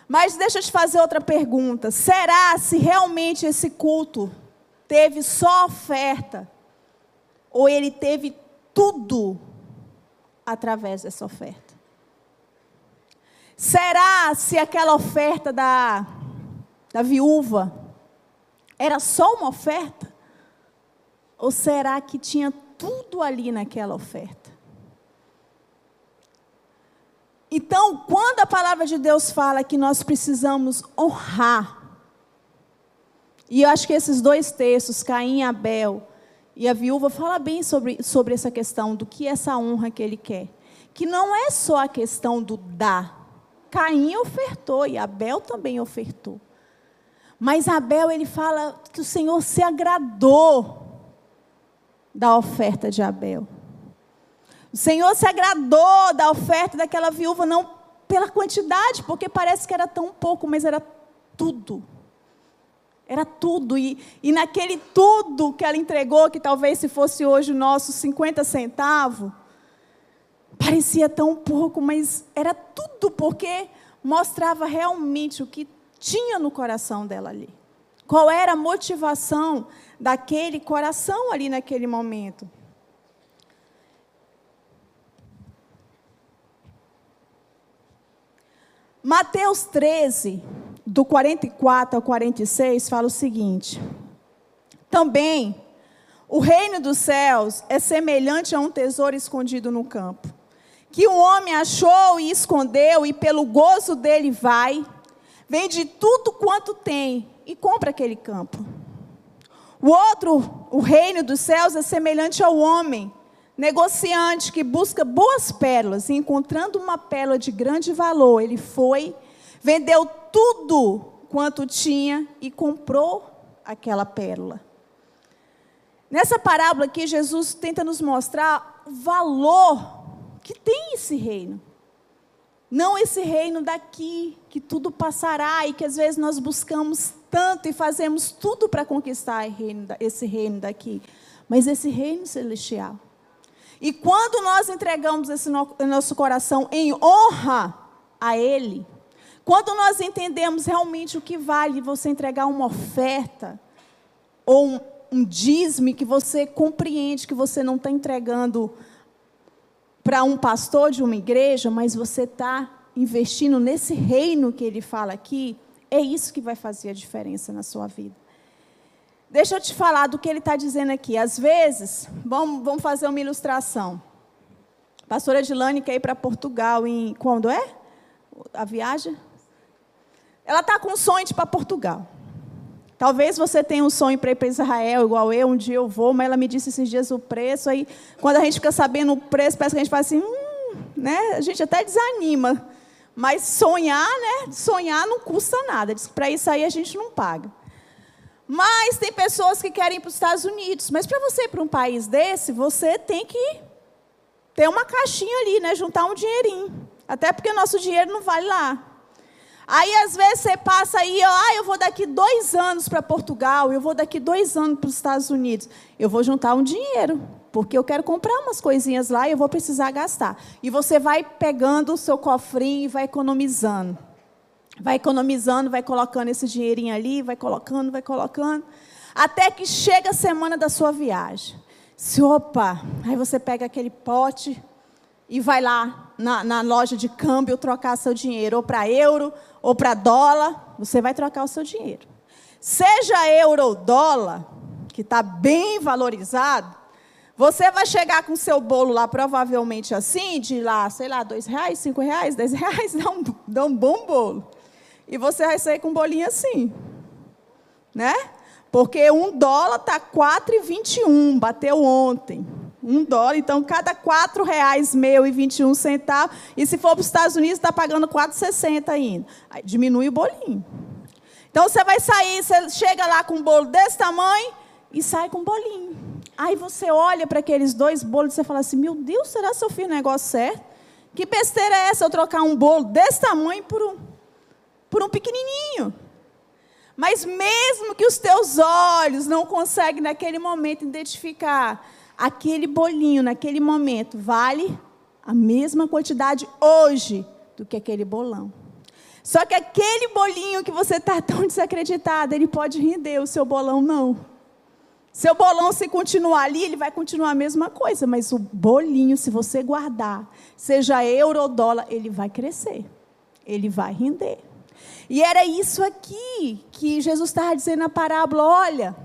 Mas deixa eu te fazer outra pergunta: será se realmente esse culto teve só oferta? Ou ele teve tudo através dessa oferta? Será se aquela oferta da, da viúva era só uma oferta? Ou será que tinha tudo ali naquela oferta? Então, quando a palavra de Deus fala que nós precisamos honrar, e eu acho que esses dois textos, Caim e Abel, e a viúva fala bem sobre, sobre essa questão do que é essa honra que ele quer. Que não é só a questão do dar. Caim ofertou e Abel também ofertou. Mas Abel ele fala que o Senhor se agradou da oferta de Abel. O Senhor se agradou da oferta daquela viúva não pela quantidade, porque parece que era tão pouco, mas era tudo. Era tudo. E, e naquele tudo que ela entregou, que talvez se fosse hoje o nosso 50 centavos, parecia tão pouco, mas era tudo, porque mostrava realmente o que tinha no coração dela ali. Qual era a motivação daquele coração ali naquele momento? Mateus 13, do 44 ao 46, fala o seguinte: Também o reino dos céus é semelhante a um tesouro escondido no campo, que um homem achou e escondeu, e pelo gozo dele vai, vende tudo quanto tem e compra aquele campo. O outro, o reino dos céus, é semelhante ao homem, negociante que busca boas pérolas, e encontrando uma pérola de grande valor, ele foi vendeu tudo quanto tinha e comprou aquela pérola. Nessa parábola aqui, Jesus tenta nos mostrar o valor que tem esse reino. Não esse reino daqui, que tudo passará e que às vezes nós buscamos tanto e fazemos tudo para conquistar esse reino daqui, mas esse reino celestial. E quando nós entregamos esse nosso coração em honra a Ele, quando nós entendemos realmente o que vale você entregar uma oferta, ou um, um dízimo que você compreende que você não está entregando para um pastor de uma igreja, mas você está investindo nesse reino que ele fala aqui, é isso que vai fazer a diferença na sua vida. Deixa eu te falar do que ele está dizendo aqui. Às vezes, vamos, vamos fazer uma ilustração. A pastora Edilane quer ir para Portugal em. Quando é? A viagem? Ela está com um sonho de ir para Portugal. Talvez você tenha um sonho para ir para Israel, igual eu, um dia eu vou, mas ela me disse esses dias o preço, aí quando a gente fica sabendo o preço, parece que a gente fala assim, hum, né? A gente até desanima. Mas sonhar, né? Sonhar não custa nada. Diz que para isso aí a gente não paga. Mas tem pessoas que querem ir para os Estados Unidos. Mas para você ir para um país desse, você tem que ter uma caixinha ali, né? Juntar um dinheirinho. Até porque nosso dinheiro não vale lá. Aí, às vezes, você passa aí, ah, eu vou daqui dois anos para Portugal, eu vou daqui dois anos para os Estados Unidos. Eu vou juntar um dinheiro, porque eu quero comprar umas coisinhas lá e eu vou precisar gastar. E você vai pegando o seu cofrinho e vai economizando. Vai economizando, vai colocando esse dinheirinho ali, vai colocando, vai colocando. Até que chega a semana da sua viagem. Se, opa, aí você pega aquele pote e vai lá na, na loja de câmbio trocar seu dinheiro, ou para euro, ou para dólar, você vai trocar o seu dinheiro. Seja euro ou dólar, que está bem valorizado, você vai chegar com seu bolo lá, provavelmente assim, de lá, sei lá, dois reais, cinco reais, dez reais, dá um, dá um bom bolo. E você vai sair com bolinho assim. Né? Porque um dólar está 4,21, bateu ontem. Um dólar, então cada quatro reais meu e 21 centavos. E se for para os Estados Unidos, está pagando 4,60 ainda. Aí diminui o bolinho. Então você vai sair, você chega lá com um bolo desse tamanho e sai com um bolinho. Aí você olha para aqueles dois bolos e você fala assim: Meu Deus, será que eu fiz o negócio certo? Que besteira é essa eu trocar um bolo desse tamanho por um, por um pequenininho? Mas mesmo que os teus olhos não conseguem naquele momento identificar aquele bolinho naquele momento vale a mesma quantidade hoje do que aquele bolão. Só que aquele bolinho que você está tão desacreditado, ele pode render, o seu bolão não. Seu bolão, se continuar ali, ele vai continuar a mesma coisa, mas o bolinho, se você guardar, seja euro ou dólar, ele vai crescer, ele vai render. E era isso aqui que Jesus estava dizendo na parábola: olha,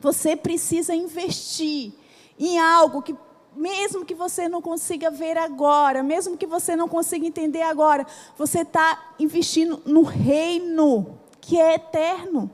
você precisa investir em algo que, mesmo que você não consiga ver agora, mesmo que você não consiga entender agora, você está investindo no reino que é eterno.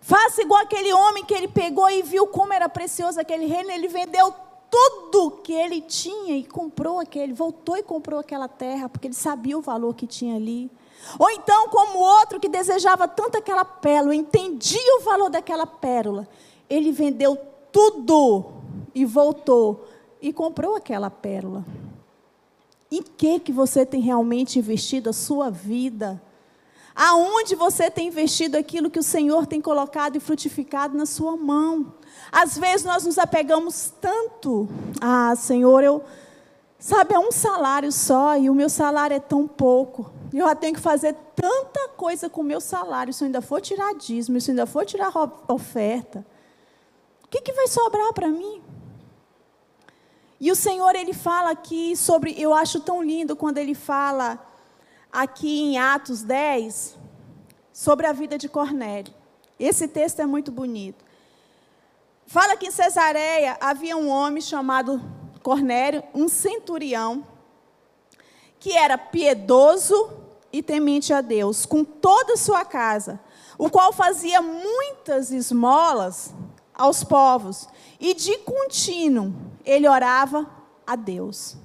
Faça igual aquele homem que ele pegou e viu como era precioso aquele reino, ele vendeu tudo que ele tinha e comprou aquele, voltou e comprou aquela terra, porque ele sabia o valor que tinha ali. Ou então, como outro que desejava tanto aquela pérola, entendia o valor daquela pérola, ele vendeu tudo e voltou e comprou aquela pérola. Em que que você tem realmente investido a sua vida? Aonde você tem investido aquilo que o Senhor tem colocado e frutificado na sua mão? Às vezes nós nos apegamos tanto. Ah, Senhor, eu sabe, é um salário só e o meu salário é tão pouco. Eu já tenho que fazer tanta coisa com o meu salário. Se eu ainda for tirar dízimo, se eu ainda for tirar oferta, o que, que vai sobrar para mim? E o Senhor, ele fala aqui sobre, eu acho tão lindo quando ele fala aqui em Atos 10, sobre a vida de Cornélio. Esse texto é muito bonito. Fala que em Cesareia havia um homem chamado Cornélio, um centurião, que era piedoso e temente a Deus, com toda a sua casa, o qual fazia muitas esmolas aos povos, e de contínuo ele orava a Deus.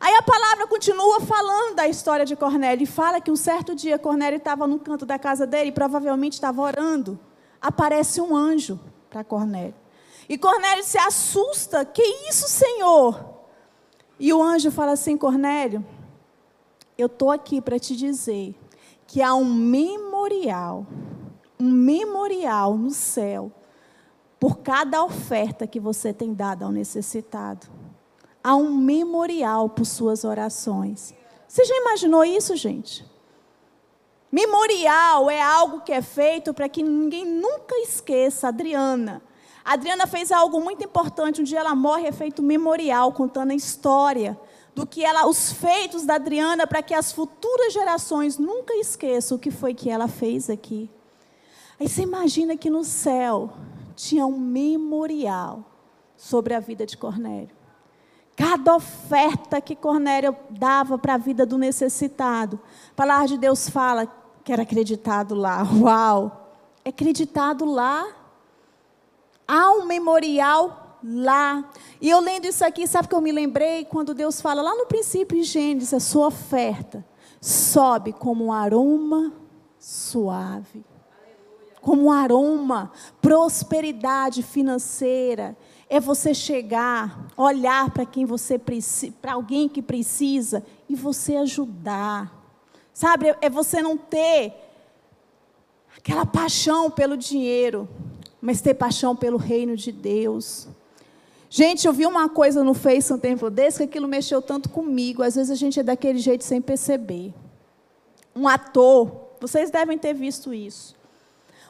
Aí a palavra continua falando da história de Cornélio e fala que um certo dia Cornélio estava no canto da casa dele e provavelmente estava orando. Aparece um anjo para Cornélio. E Cornélio se assusta: Que isso, Senhor? E o anjo fala assim: Cornélio, eu estou aqui para te dizer que há um memorial, um memorial no céu por cada oferta que você tem dado ao necessitado. Há um memorial por suas orações. Você já imaginou isso, gente? Memorial é algo que é feito para que ninguém nunca esqueça. Adriana. A Adriana fez algo muito importante. Um dia ela morre, é feito um memorial, contando a história do que ela, os feitos da Adriana, para que as futuras gerações nunca esqueçam o que foi que ela fez aqui. Aí você imagina que no céu tinha um memorial sobre a vida de Cornélio. Cada oferta que Cornélio dava para a vida do necessitado, a palavra de Deus fala que era acreditado lá. Uau! É acreditado lá. Há um memorial lá. E eu lendo isso aqui, sabe que eu me lembrei quando Deus fala lá no princípio em Gênesis, a sua oferta sobe como um aroma suave. como um aroma, prosperidade financeira. É você chegar, olhar para quem você para alguém que precisa e você ajudar. Sabe, é você não ter aquela paixão pelo dinheiro, mas ter paixão pelo reino de Deus. Gente, eu vi uma coisa no Face um tempo desse que aquilo mexeu tanto comigo. Às vezes a gente é daquele jeito sem perceber. Um ator, vocês devem ter visto isso.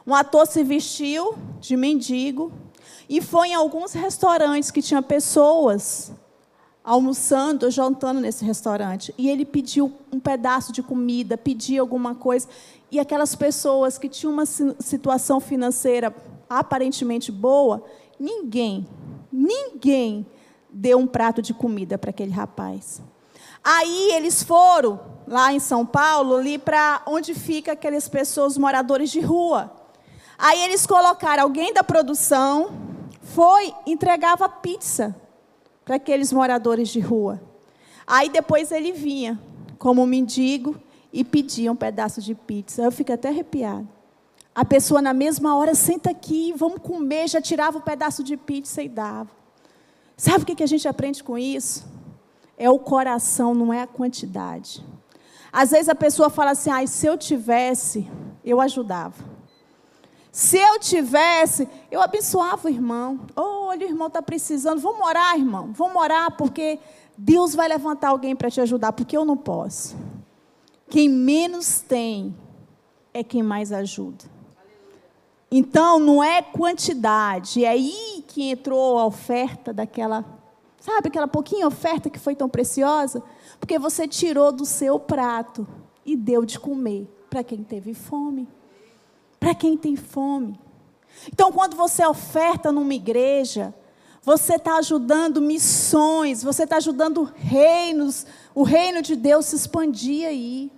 Um ator se vestiu de mendigo e foi em alguns restaurantes que tinha pessoas almoçando, jantando nesse restaurante. E ele pediu um pedaço de comida, pediu alguma coisa. E aquelas pessoas que tinham uma situação financeira aparentemente boa, ninguém ninguém deu um prato de comida para aquele rapaz. Aí eles foram lá em São Paulo, ali para onde fica aquelas pessoas, moradores de rua. Aí eles colocaram alguém da produção, foi, entregava pizza para aqueles moradores de rua. Aí depois ele vinha, como mendigo, e pedia um pedaço de pizza. Eu fico até arrepiado. A pessoa, na mesma hora, senta aqui, vamos comer, já tirava um pedaço de pizza e dava. Sabe o que a gente aprende com isso? É o coração, não é a quantidade. Às vezes a pessoa fala assim: ah, se eu tivesse, eu ajudava. Se eu tivesse, eu abençoava o irmão. Oh, olha, o irmão está precisando. Vamos orar, irmão. Vamos orar, porque Deus vai levantar alguém para te ajudar, porque eu não posso. Quem menos tem é quem mais ajuda. Então, não é quantidade, é aí que entrou a oferta daquela, sabe, aquela pouquinha oferta que foi tão preciosa, porque você tirou do seu prato e deu de comer para quem teve fome. Para quem tem fome. Então, quando você oferta numa igreja, você está ajudando missões, você está ajudando reinos, o reino de Deus se expandir aí.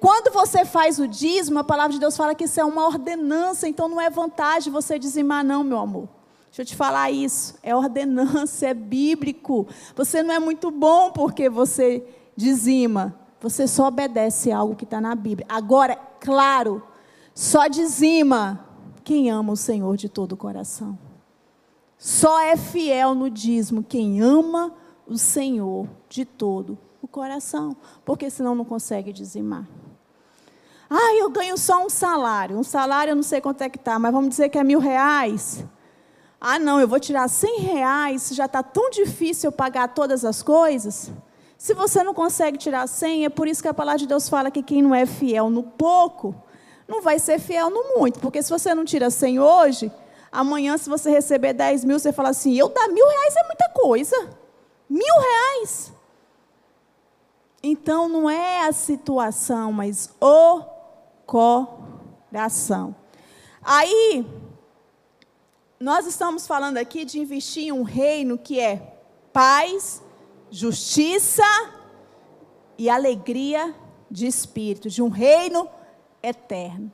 Quando você faz o dízimo, a palavra de Deus fala que isso é uma ordenança, então não é vantagem você dizimar, não, meu amor. Deixa eu te falar isso. É ordenança, é bíblico. Você não é muito bom porque você dizima. Você só obedece algo que está na Bíblia. Agora, claro, só dizima quem ama o Senhor de todo o coração. Só é fiel no dízimo quem ama o Senhor de todo o coração. Porque senão não consegue dizimar. Ah, eu ganho só um salário. Um salário eu não sei quanto é que está, mas vamos dizer que é mil reais. Ah, não, eu vou tirar cem reais, já está tão difícil eu pagar todas as coisas. Se você não consegue tirar cem, é por isso que a palavra de Deus fala que quem não é fiel no pouco, não vai ser fiel no muito. Porque se você não tira cem hoje, amanhã, se você receber dez mil, você fala assim: eu dar mil reais é muita coisa. Mil reais. Então não é a situação, mas o coração. Aí, nós estamos falando aqui de investir em um reino que é paz, justiça e alegria de espírito, de um reino eterno.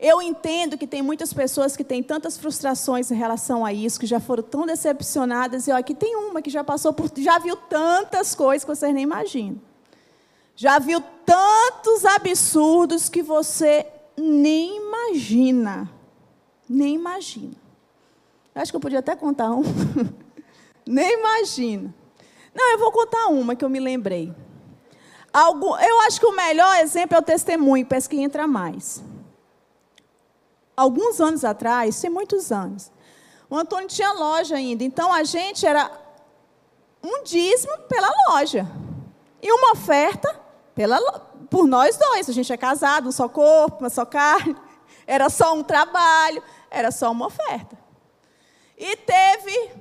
Eu entendo que tem muitas pessoas que têm tantas frustrações em relação a isso, que já foram tão decepcionadas, e ó, aqui tem uma que já passou por, já viu tantas coisas que vocês nem imaginam. Já viu tantos absurdos que você nem imagina. Nem imagina. Acho que eu podia até contar um. nem imagina. Não, eu vou contar uma que eu me lembrei. Algum, eu acho que o melhor exemplo é o testemunho, parece que entra mais. Alguns anos atrás, tem muitos anos, o Antônio tinha loja ainda, então a gente era um dízimo pela loja. E uma oferta pela, por nós dois. A gente é casado, um só corpo, uma só carne. Era só um trabalho, era só uma oferta. E teve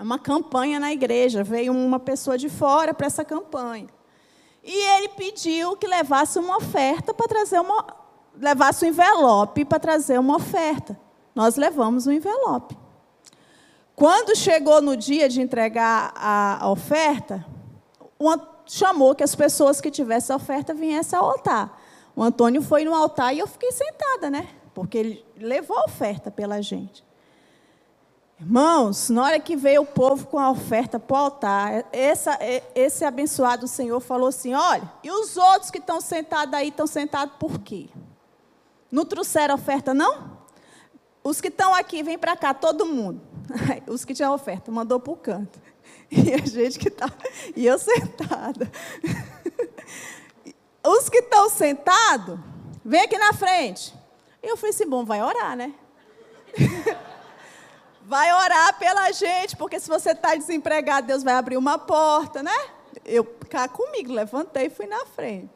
uma campanha na igreja, veio uma pessoa de fora para essa campanha. E ele pediu que levasse uma oferta para trazer uma. levasse um envelope para trazer uma oferta. Nós levamos um envelope. Quando chegou no dia de entregar a, oferta, uma chamou que as pessoas que tivessem oferta viessem ao altar. O Antônio foi no altar e eu fiquei sentada, né? Porque ele levou a oferta pela gente. Irmãos, na hora que veio o povo com a oferta para o altar, essa, esse abençoado Senhor falou assim: olha, e os outros que estão sentados aí estão sentados por quê? Não trouxeram oferta, não? os que estão aqui, vem para cá, todo mundo. Os que tinham oferta, mandou para o canto. E a gente que está. E eu sentada. Os que estão sentados, vem aqui na frente. E eu falei assim: bom, vai orar, né? vai orar pela gente, porque se você está desempregado, Deus vai abrir uma porta, né? Eu cá comigo, levantei e fui na frente.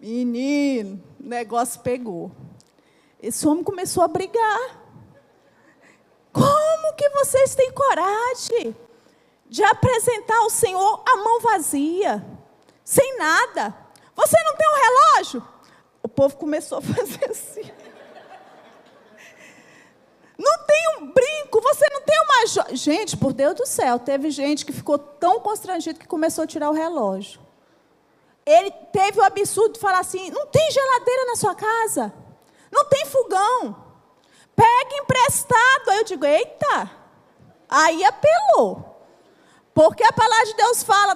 Menino, o negócio pegou. Esse homem começou a brigar. Como que vocês têm coragem de apresentar ao Senhor a mão vazia, sem nada? Você não tem um relógio? O povo começou a fazer assim. Não tem um brinco, você não tem uma. Jo... Gente, por Deus do céu, teve gente que ficou tão constrangido que começou a tirar o relógio. Ele teve o absurdo de falar assim: não tem geladeira na sua casa, não tem fogão, pega emprestado. Aí eu digo: eita, aí apelou. Porque a palavra de Deus fala: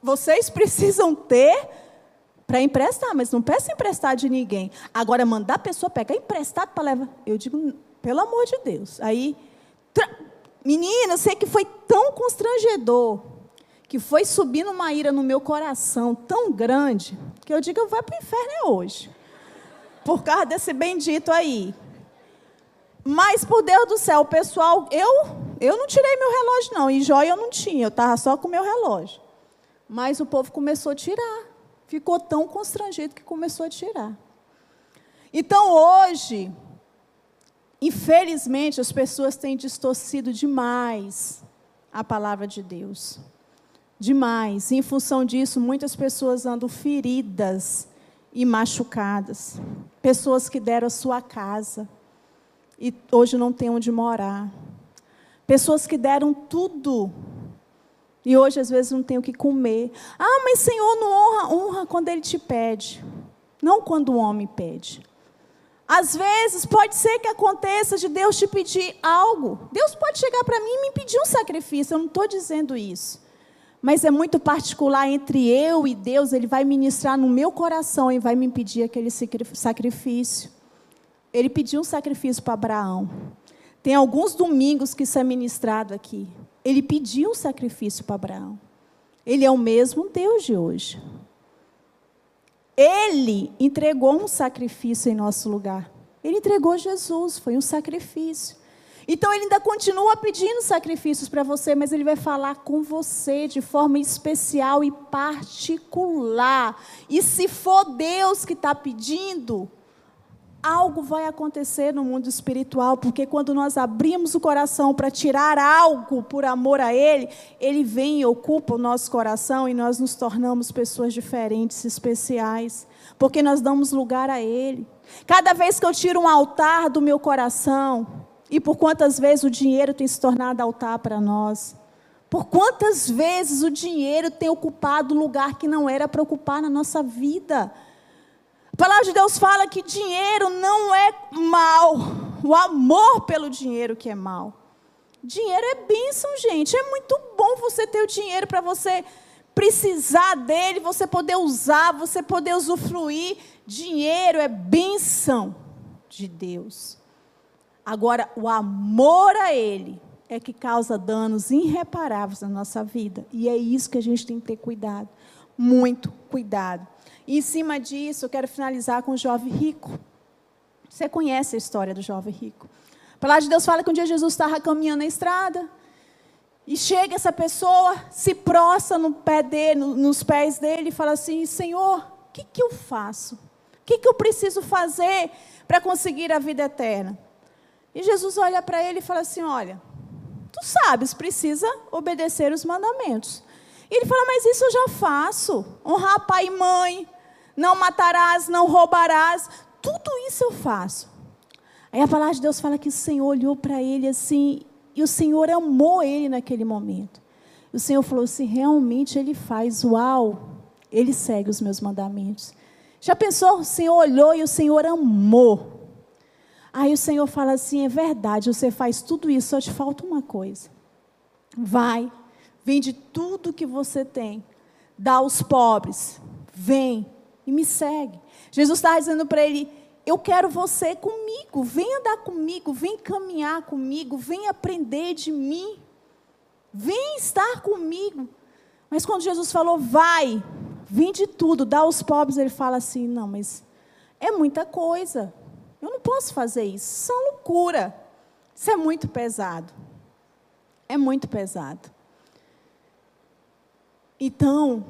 vocês precisam ter para emprestar, mas não peça emprestar de ninguém. Agora, mandar a pessoa pegar emprestado para levar. Eu digo: pelo amor de Deus. Aí, tra... menina, eu sei que foi tão constrangedor, que foi subindo uma ira no meu coração tão grande, que eu digo, eu vou para o inferno é hoje. Por causa desse bendito aí. Mas, por Deus do céu, pessoal, eu, eu não tirei meu relógio, não. E joia eu não tinha, eu estava só com meu relógio. Mas o povo começou a tirar. Ficou tão constrangido que começou a tirar. Então, hoje, Infelizmente, as pessoas têm distorcido demais a palavra de Deus. Demais. E, em função disso, muitas pessoas andam feridas e machucadas. Pessoas que deram a sua casa e hoje não têm onde morar. Pessoas que deram tudo e hoje às vezes não têm o que comer. Ah, mas Senhor não honra, honra quando Ele te pede, não quando o homem pede. Às vezes pode ser que aconteça de Deus te pedir algo. Deus pode chegar para mim e me pedir um sacrifício. Eu não estou dizendo isso. Mas é muito particular entre eu e Deus. Ele vai ministrar no meu coração e vai me pedir aquele sacrifício. Ele pediu um sacrifício para Abraão. Tem alguns domingos que isso é ministrado aqui. Ele pediu um sacrifício para Abraão. Ele é o mesmo Deus de hoje. Ele entregou um sacrifício em nosso lugar. Ele entregou Jesus, foi um sacrifício. Então ele ainda continua pedindo sacrifícios para você, mas ele vai falar com você de forma especial e particular. E se for Deus que está pedindo, algo vai acontecer no mundo espiritual, porque quando nós abrimos o coração para tirar algo por amor a Ele, Ele vem e ocupa o nosso coração e nós nos tornamos pessoas diferentes, especiais, porque nós damos lugar a Ele. Cada vez que eu tiro um altar do meu coração, e por quantas vezes o dinheiro tem se tornado altar para nós, por quantas vezes o dinheiro tem ocupado lugar que não era para ocupar na nossa vida. A palavra de Deus fala que dinheiro não é mal. O amor pelo dinheiro que é mal. Dinheiro é bênção, gente. É muito bom você ter o dinheiro para você precisar dele, você poder usar, você poder usufruir. Dinheiro é bênção de Deus. Agora, o amor a Ele é que causa danos irreparáveis na nossa vida. E é isso que a gente tem que ter cuidado. Muito cuidado. E em cima disso, eu quero finalizar com o jovem rico. Você conhece a história do jovem rico. A palavra de Deus fala que um dia Jesus estava caminhando na estrada. E chega essa pessoa, se prostra no pé dele, nos pés dele e fala assim: Senhor, o que, que eu faço? O que, que eu preciso fazer para conseguir a vida eterna? E Jesus olha para ele e fala assim: Olha, tu sabes, precisa obedecer os mandamentos. E ele fala: Mas isso eu já faço. Honrar pai e mãe, não matarás, não roubarás, tudo isso eu faço. Aí a palavra de Deus fala que o Senhor olhou para ele assim, e o Senhor amou ele naquele momento. O Senhor falou assim: realmente ele faz, uau, ele segue os meus mandamentos. Já pensou? O Senhor olhou e o Senhor amou. Aí o Senhor fala assim: é verdade, você faz tudo isso, só te falta uma coisa. Vai, vende tudo que você tem, dá aos pobres, vem, e me segue. Jesus estava dizendo para ele: eu quero você comigo. Vem andar comigo, vem caminhar comigo, vem aprender de mim. Vem estar comigo. Mas quando Jesus falou, vai, vende tudo, dá aos pobres, ele fala assim: não, mas é muita coisa. Eu não posso fazer isso. Isso é loucura. Isso é muito pesado. É muito pesado. Então,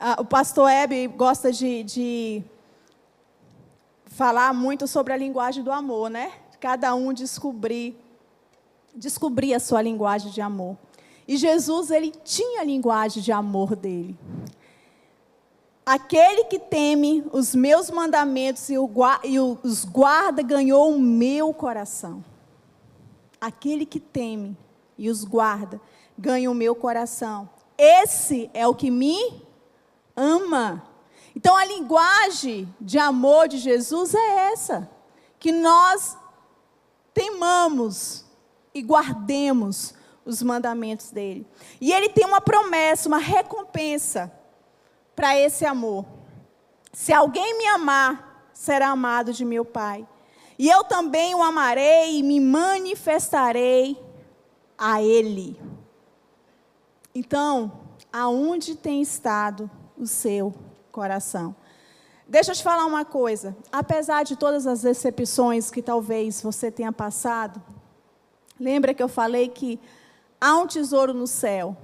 a, o pastor Hebe gosta de, de falar muito sobre a linguagem do amor, né? Cada um descobrir, descobrir a sua linguagem de amor. E Jesus, ele tinha a linguagem de amor dele. Aquele que teme os meus mandamentos e, os guarda ganhou o meu coração. Aquele que teme e os guarda ganha o meu coração. Esse é o que me ama. Então a linguagem de amor de Jesus é essa: que nós temamos e guardemos os mandamentos dele. E ele tem uma promessa, uma recompensa para esse amor. Se alguém me amar, será amado de meu Pai. E eu também o amarei e me manifestarei a ele. Então, aonde tem estado o seu coração. Deixa eu te falar uma coisa. Apesar de todas as decepções que talvez você tenha passado, lembra que eu falei que há um tesouro no céu,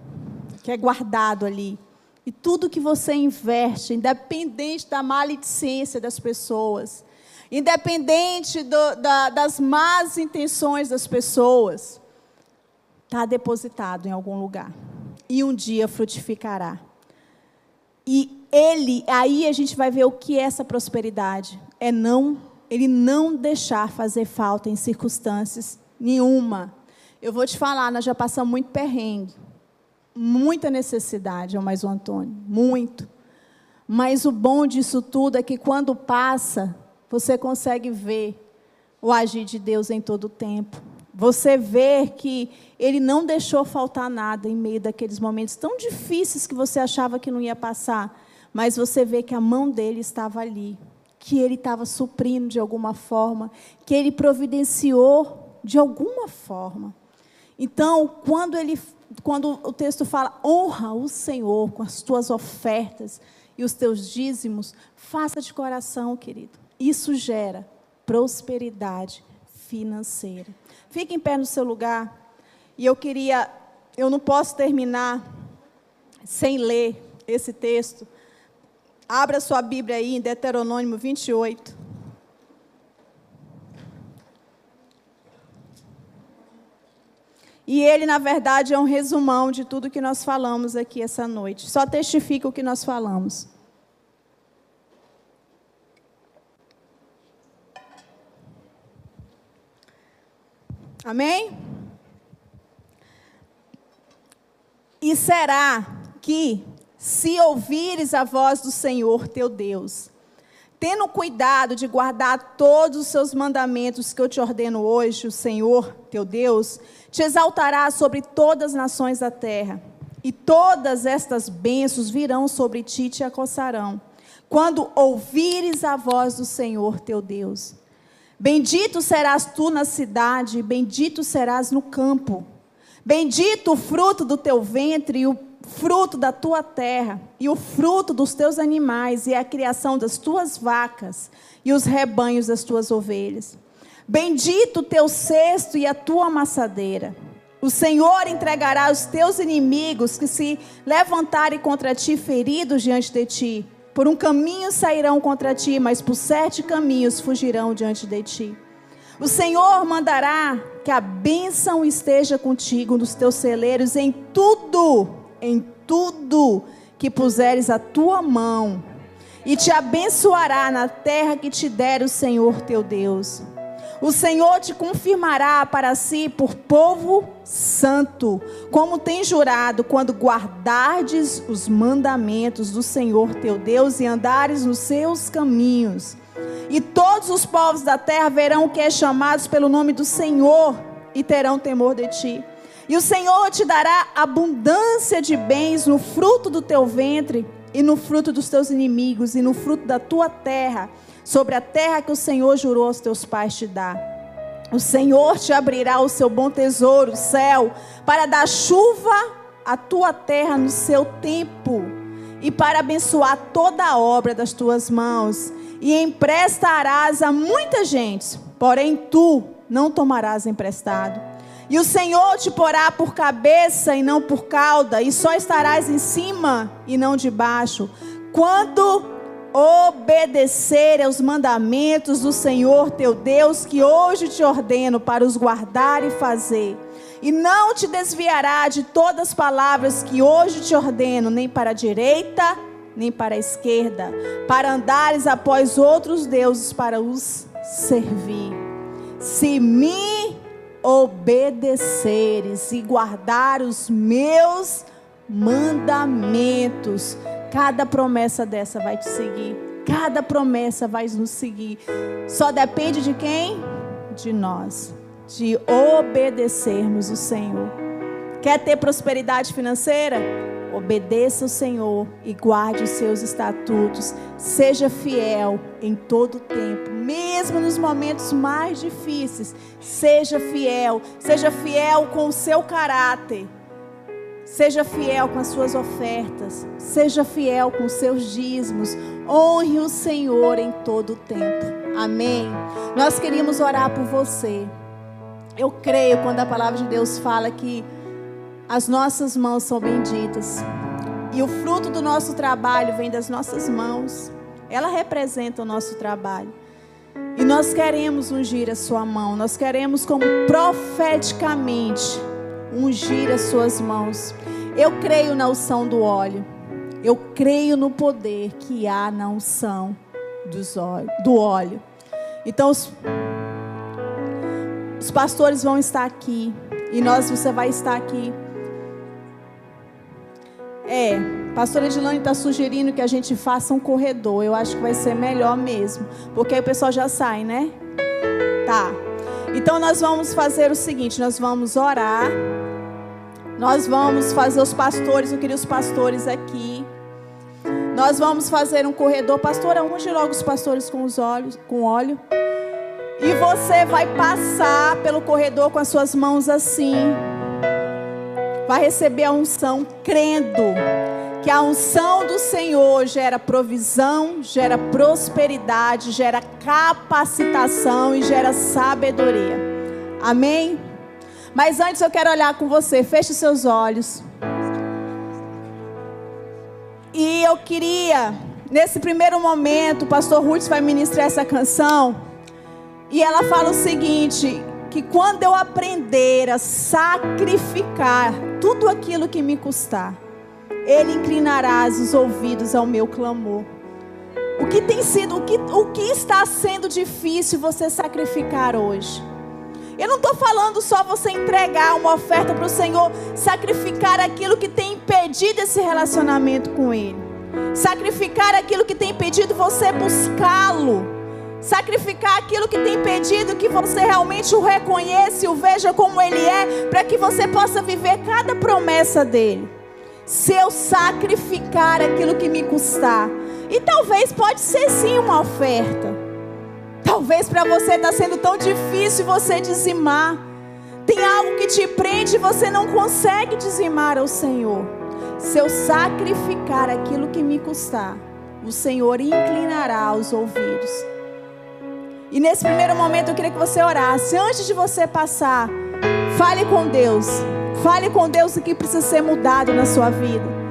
que é guardado ali. E tudo que você investe, independente da maledicência das pessoas, independente do, da, das más intenções das pessoas, está depositado em algum lugar. E um dia frutificará. E ele, aí a gente vai ver o que é essa prosperidade. É não, ele não deixar fazer falta em circunstâncias nenhuma. Eu vou te falar, nós já passamos muito perrengue, muita necessidade, ao mais o Antônio, muito. Mas o bom disso tudo é que quando passa, você consegue ver o agir de Deus em todo o tempo. Você vê que Ele não deixou faltar nada em meio daqueles momentos tão difíceis que você achava que não ia passar mas você vê que a mão dele estava ali, que ele estava suprindo de alguma forma, que ele providenciou de alguma forma. Então, quando ele quando o texto fala honra o Senhor com as tuas ofertas e os teus dízimos, faça de coração, querido. Isso gera prosperidade financeira. Fique em pé no seu lugar. E eu queria, eu não posso terminar sem ler esse texto, Abra sua Bíblia aí em Deuteronômio 28. E ele, na verdade, é um resumão de tudo que nós falamos aqui essa noite. Só testifica o que nós falamos. Amém? E será que se ouvires a voz do Senhor teu Deus, tendo cuidado de guardar todos os seus mandamentos que eu te ordeno hoje, o Senhor teu Deus, te exaltará sobre todas as nações da terra, e todas estas bênçãos virão sobre ti e te acossarão, quando ouvires a voz do Senhor teu Deus. Bendito serás tu na cidade, bendito serás no campo. Bendito o fruto do teu ventre e o fruto da tua terra, e o fruto dos teus animais, e a criação das tuas vacas, e os rebanhos das tuas ovelhas. Bendito o teu cesto e a tua amassadeira. O Senhor entregará os teus inimigos que se levantarem contra ti, feridos diante de ti. Por um caminho sairão contra ti, mas por sete caminhos fugirão diante de ti. O Senhor mandará que a bênção esteja contigo nos teus celeiros em tudo em tudo que puseres a tua mão, e te abençoará na terra que te der o Senhor teu Deus. O Senhor te confirmará para si por povo santo, como tem jurado, quando guardardes os mandamentos do Senhor teu Deus e andares nos seus caminhos. E todos os povos da terra verão que é chamados pelo nome do Senhor e terão temor de ti. E o Senhor te dará abundância de bens no fruto do teu ventre, e no fruto dos teus inimigos, e no fruto da tua terra, sobre a terra que o Senhor jurou aos teus pais te dar. O Senhor te abrirá o seu bom tesouro, o céu, para dar chuva à tua terra no seu tempo, e para abençoar toda a obra das tuas mãos, e emprestarás a muita gente, porém tu não tomarás emprestado. E o Senhor te porá por cabeça e não por cauda, e só estarás em cima e não debaixo. Quando obedecer aos mandamentos do Senhor teu Deus, que hoje te ordeno para os guardar e fazer. E não te desviará de todas as palavras que hoje te ordeno, nem para a direita, nem para a esquerda, para andares após outros deuses para os servir. Se me obedeceres e guardar os meus mandamentos, Cada promessa dessa vai te seguir. Cada promessa vai nos seguir. Só depende de quem? De nós. De obedecermos o Senhor. Quer ter prosperidade financeira? Obedeça o Senhor e guarde os seus estatutos. Seja fiel em todo o tempo, mesmo nos momentos mais difíceis. Seja fiel, seja fiel com o seu caráter. Seja fiel com as suas ofertas. Seja fiel com os seus dízimos. Honre o Senhor em todo o tempo. Amém. Nós queríamos orar por você. Eu creio quando a palavra de Deus fala que as nossas mãos são benditas. E o fruto do nosso trabalho vem das nossas mãos. Ela representa o nosso trabalho. E nós queremos ungir a sua mão. Nós queremos, como profeticamente, ungir as suas mãos. Eu creio na unção do óleo. Eu creio no poder que há na unção do óleo. Então os, os pastores vão estar aqui e nós você vai estar aqui. É, pastora Edilane está sugerindo que a gente faça um corredor. Eu acho que vai ser melhor mesmo, porque aí o pessoal já sai, né? Tá. Então nós vamos fazer o seguinte, nós vamos orar. Nós vamos fazer os pastores, eu queria os pastores aqui. Nós vamos fazer um corredor. Pastora, unge logo os pastores com os olhos, com óleo. E você vai passar pelo corredor com as suas mãos assim. Vai receber a unção crendo que a unção do Senhor gera provisão, gera prosperidade, gera capacitação e gera sabedoria. Amém? Mas antes eu quero olhar com você. Feche seus olhos. E eu queria, nesse primeiro momento, o pastor Ruth vai ministrar essa canção. E ela fala o seguinte: que quando eu aprender a sacrificar tudo aquilo que me custar, Ele inclinará os ouvidos ao meu clamor. O que tem sido, o que, o que está sendo difícil você sacrificar hoje? Eu não estou falando só você entregar uma oferta para o Senhor, sacrificar aquilo que tem impedido esse relacionamento com Ele, sacrificar aquilo que tem impedido você buscá-lo, sacrificar aquilo que tem impedido que você realmente o reconheça e o veja como Ele é, para que você possa viver cada promessa dele. Se eu sacrificar aquilo que me custar, e talvez pode ser sim uma oferta. Talvez para você está sendo tão difícil você dizimar. Tem algo que te prende e você não consegue dizimar ao Senhor. Se eu sacrificar aquilo que me custar, o Senhor inclinará os ouvidos. E nesse primeiro momento eu queria que você orasse. Antes de você passar, fale com Deus. Fale com Deus o que precisa ser mudado na sua vida.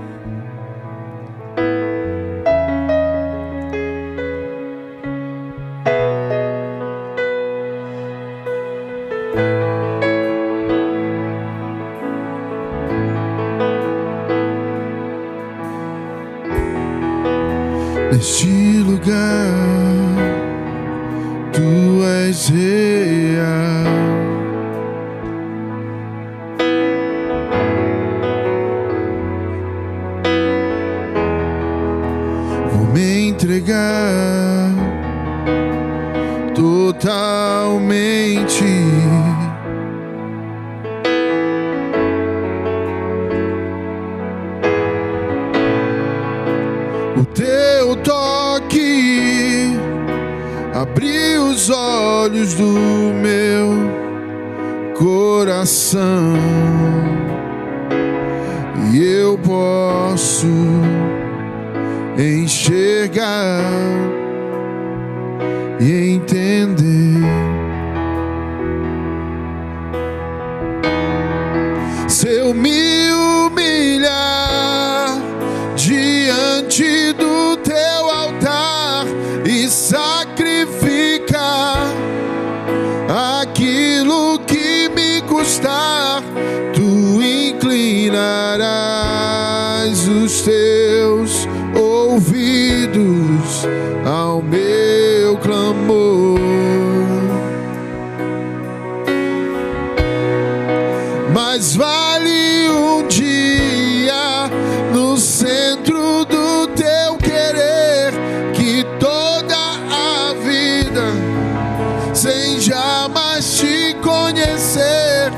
Jamais te conhecer.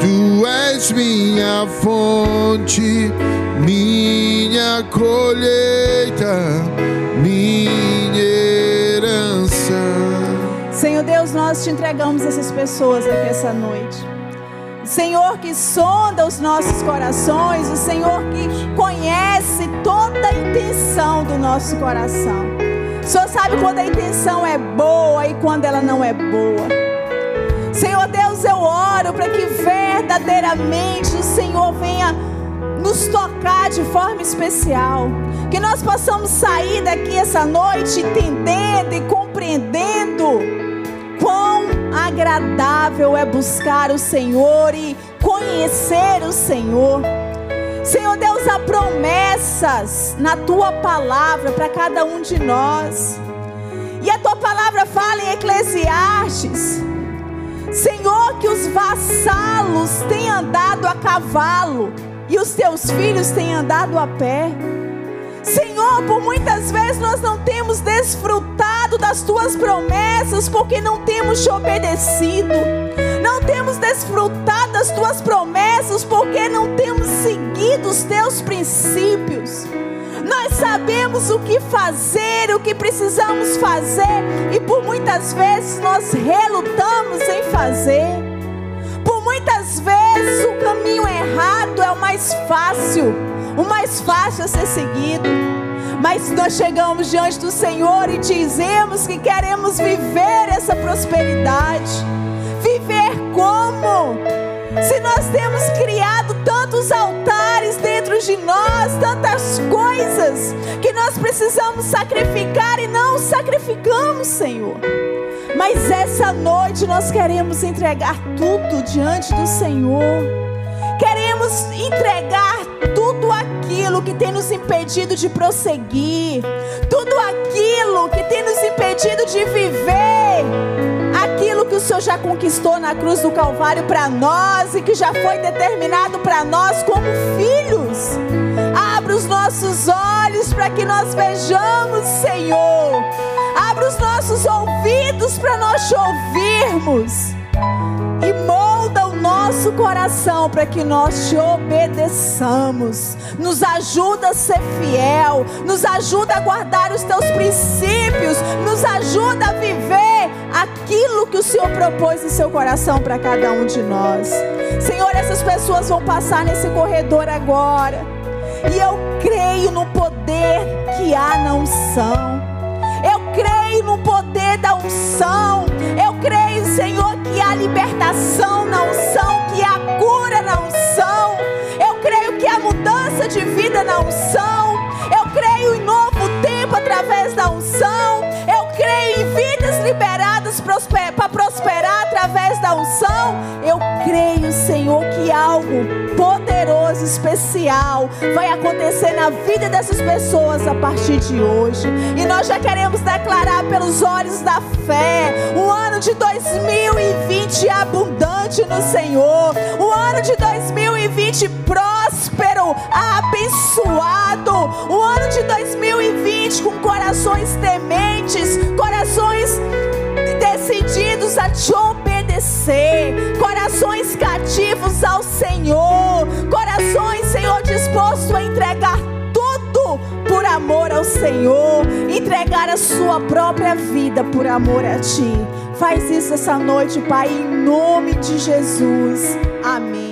Tu és minha fonte, minha colheita, minha herança. Senhor Deus, nós te entregamos essas pessoas aqui essa noite. Senhor que sonda os nossos corações, o Senhor que conhece toda a intenção do nosso coração. O Senhor sabe quando a intenção é boa e quando ela não é boa. Senhor Deus, eu oro para que verdadeiramente o Senhor venha nos tocar de forma especial. Que nós possamos sair daqui essa noite entendendo e compreendendo quão agradável é buscar o Senhor e conhecer o Senhor. Senhor Deus, há promessas na tua palavra para cada um de nós. E a tua palavra fala em Eclesiastes. Senhor, que os vassalos têm andado a cavalo e os teus filhos têm andado a pé. Senhor, por muitas vezes nós não temos desfrutado das tuas promessas porque não temos te obedecido. Não temos desfrutado das tuas promessas porque não temos seguido os teus princípios. Nós sabemos o que fazer, o que precisamos fazer, e por muitas vezes nós relutamos em fazer. Por muitas vezes o caminho errado é o mais fácil, o mais fácil a ser seguido. Mas nós chegamos diante do Senhor e dizemos que queremos viver essa prosperidade. Viver como? Se nós temos criado tantos altares dentro de nós, tantas coisas que nós precisamos sacrificar e não sacrificamos, Senhor. Mas essa noite nós queremos entregar tudo diante do Senhor. Queremos entregar tudo aquilo que tem nos impedido de prosseguir, tudo aquilo que tem nos impedido de viver o Senhor já conquistou na cruz do Calvário para nós e que já foi determinado para nós como filhos. Abra os nossos olhos para que nós vejamos, Senhor. Abra os nossos ouvidos para nós te ouvirmos. E molda o nosso coração para que nós te obedeçamos. Nos ajuda a ser fiel, nos ajuda a guardar os teus princípios, nos ajuda a viver aquilo que o Senhor propôs em seu coração para cada um de nós. Senhor, essas pessoas vão passar nesse corredor agora. E eu creio no poder que há na unção. Eu creio no poder da unção. Eu creio, Senhor, que há libertação na unção, que há cura na unção. Eu creio que há mudança de vida na unção. Eu creio em novo tempo através da unção. Para prosperar através da unção. Eu creio, Senhor, que algo poderoso, especial vai acontecer na vida dessas pessoas a partir de hoje. E nós já queremos declarar pelos olhos da fé um ano de 2020 abundante no Senhor, um ano de 2020 próspero, abençoado, um ano de 2020 com corações tementes, corações decididos a te obedecer, corações cativos ao Senhor, corações, Senhor, disposto a entregar tudo por amor ao Senhor, entregar a sua própria vida por amor a ti. Faz isso essa noite, Pai, em nome de Jesus. Amém.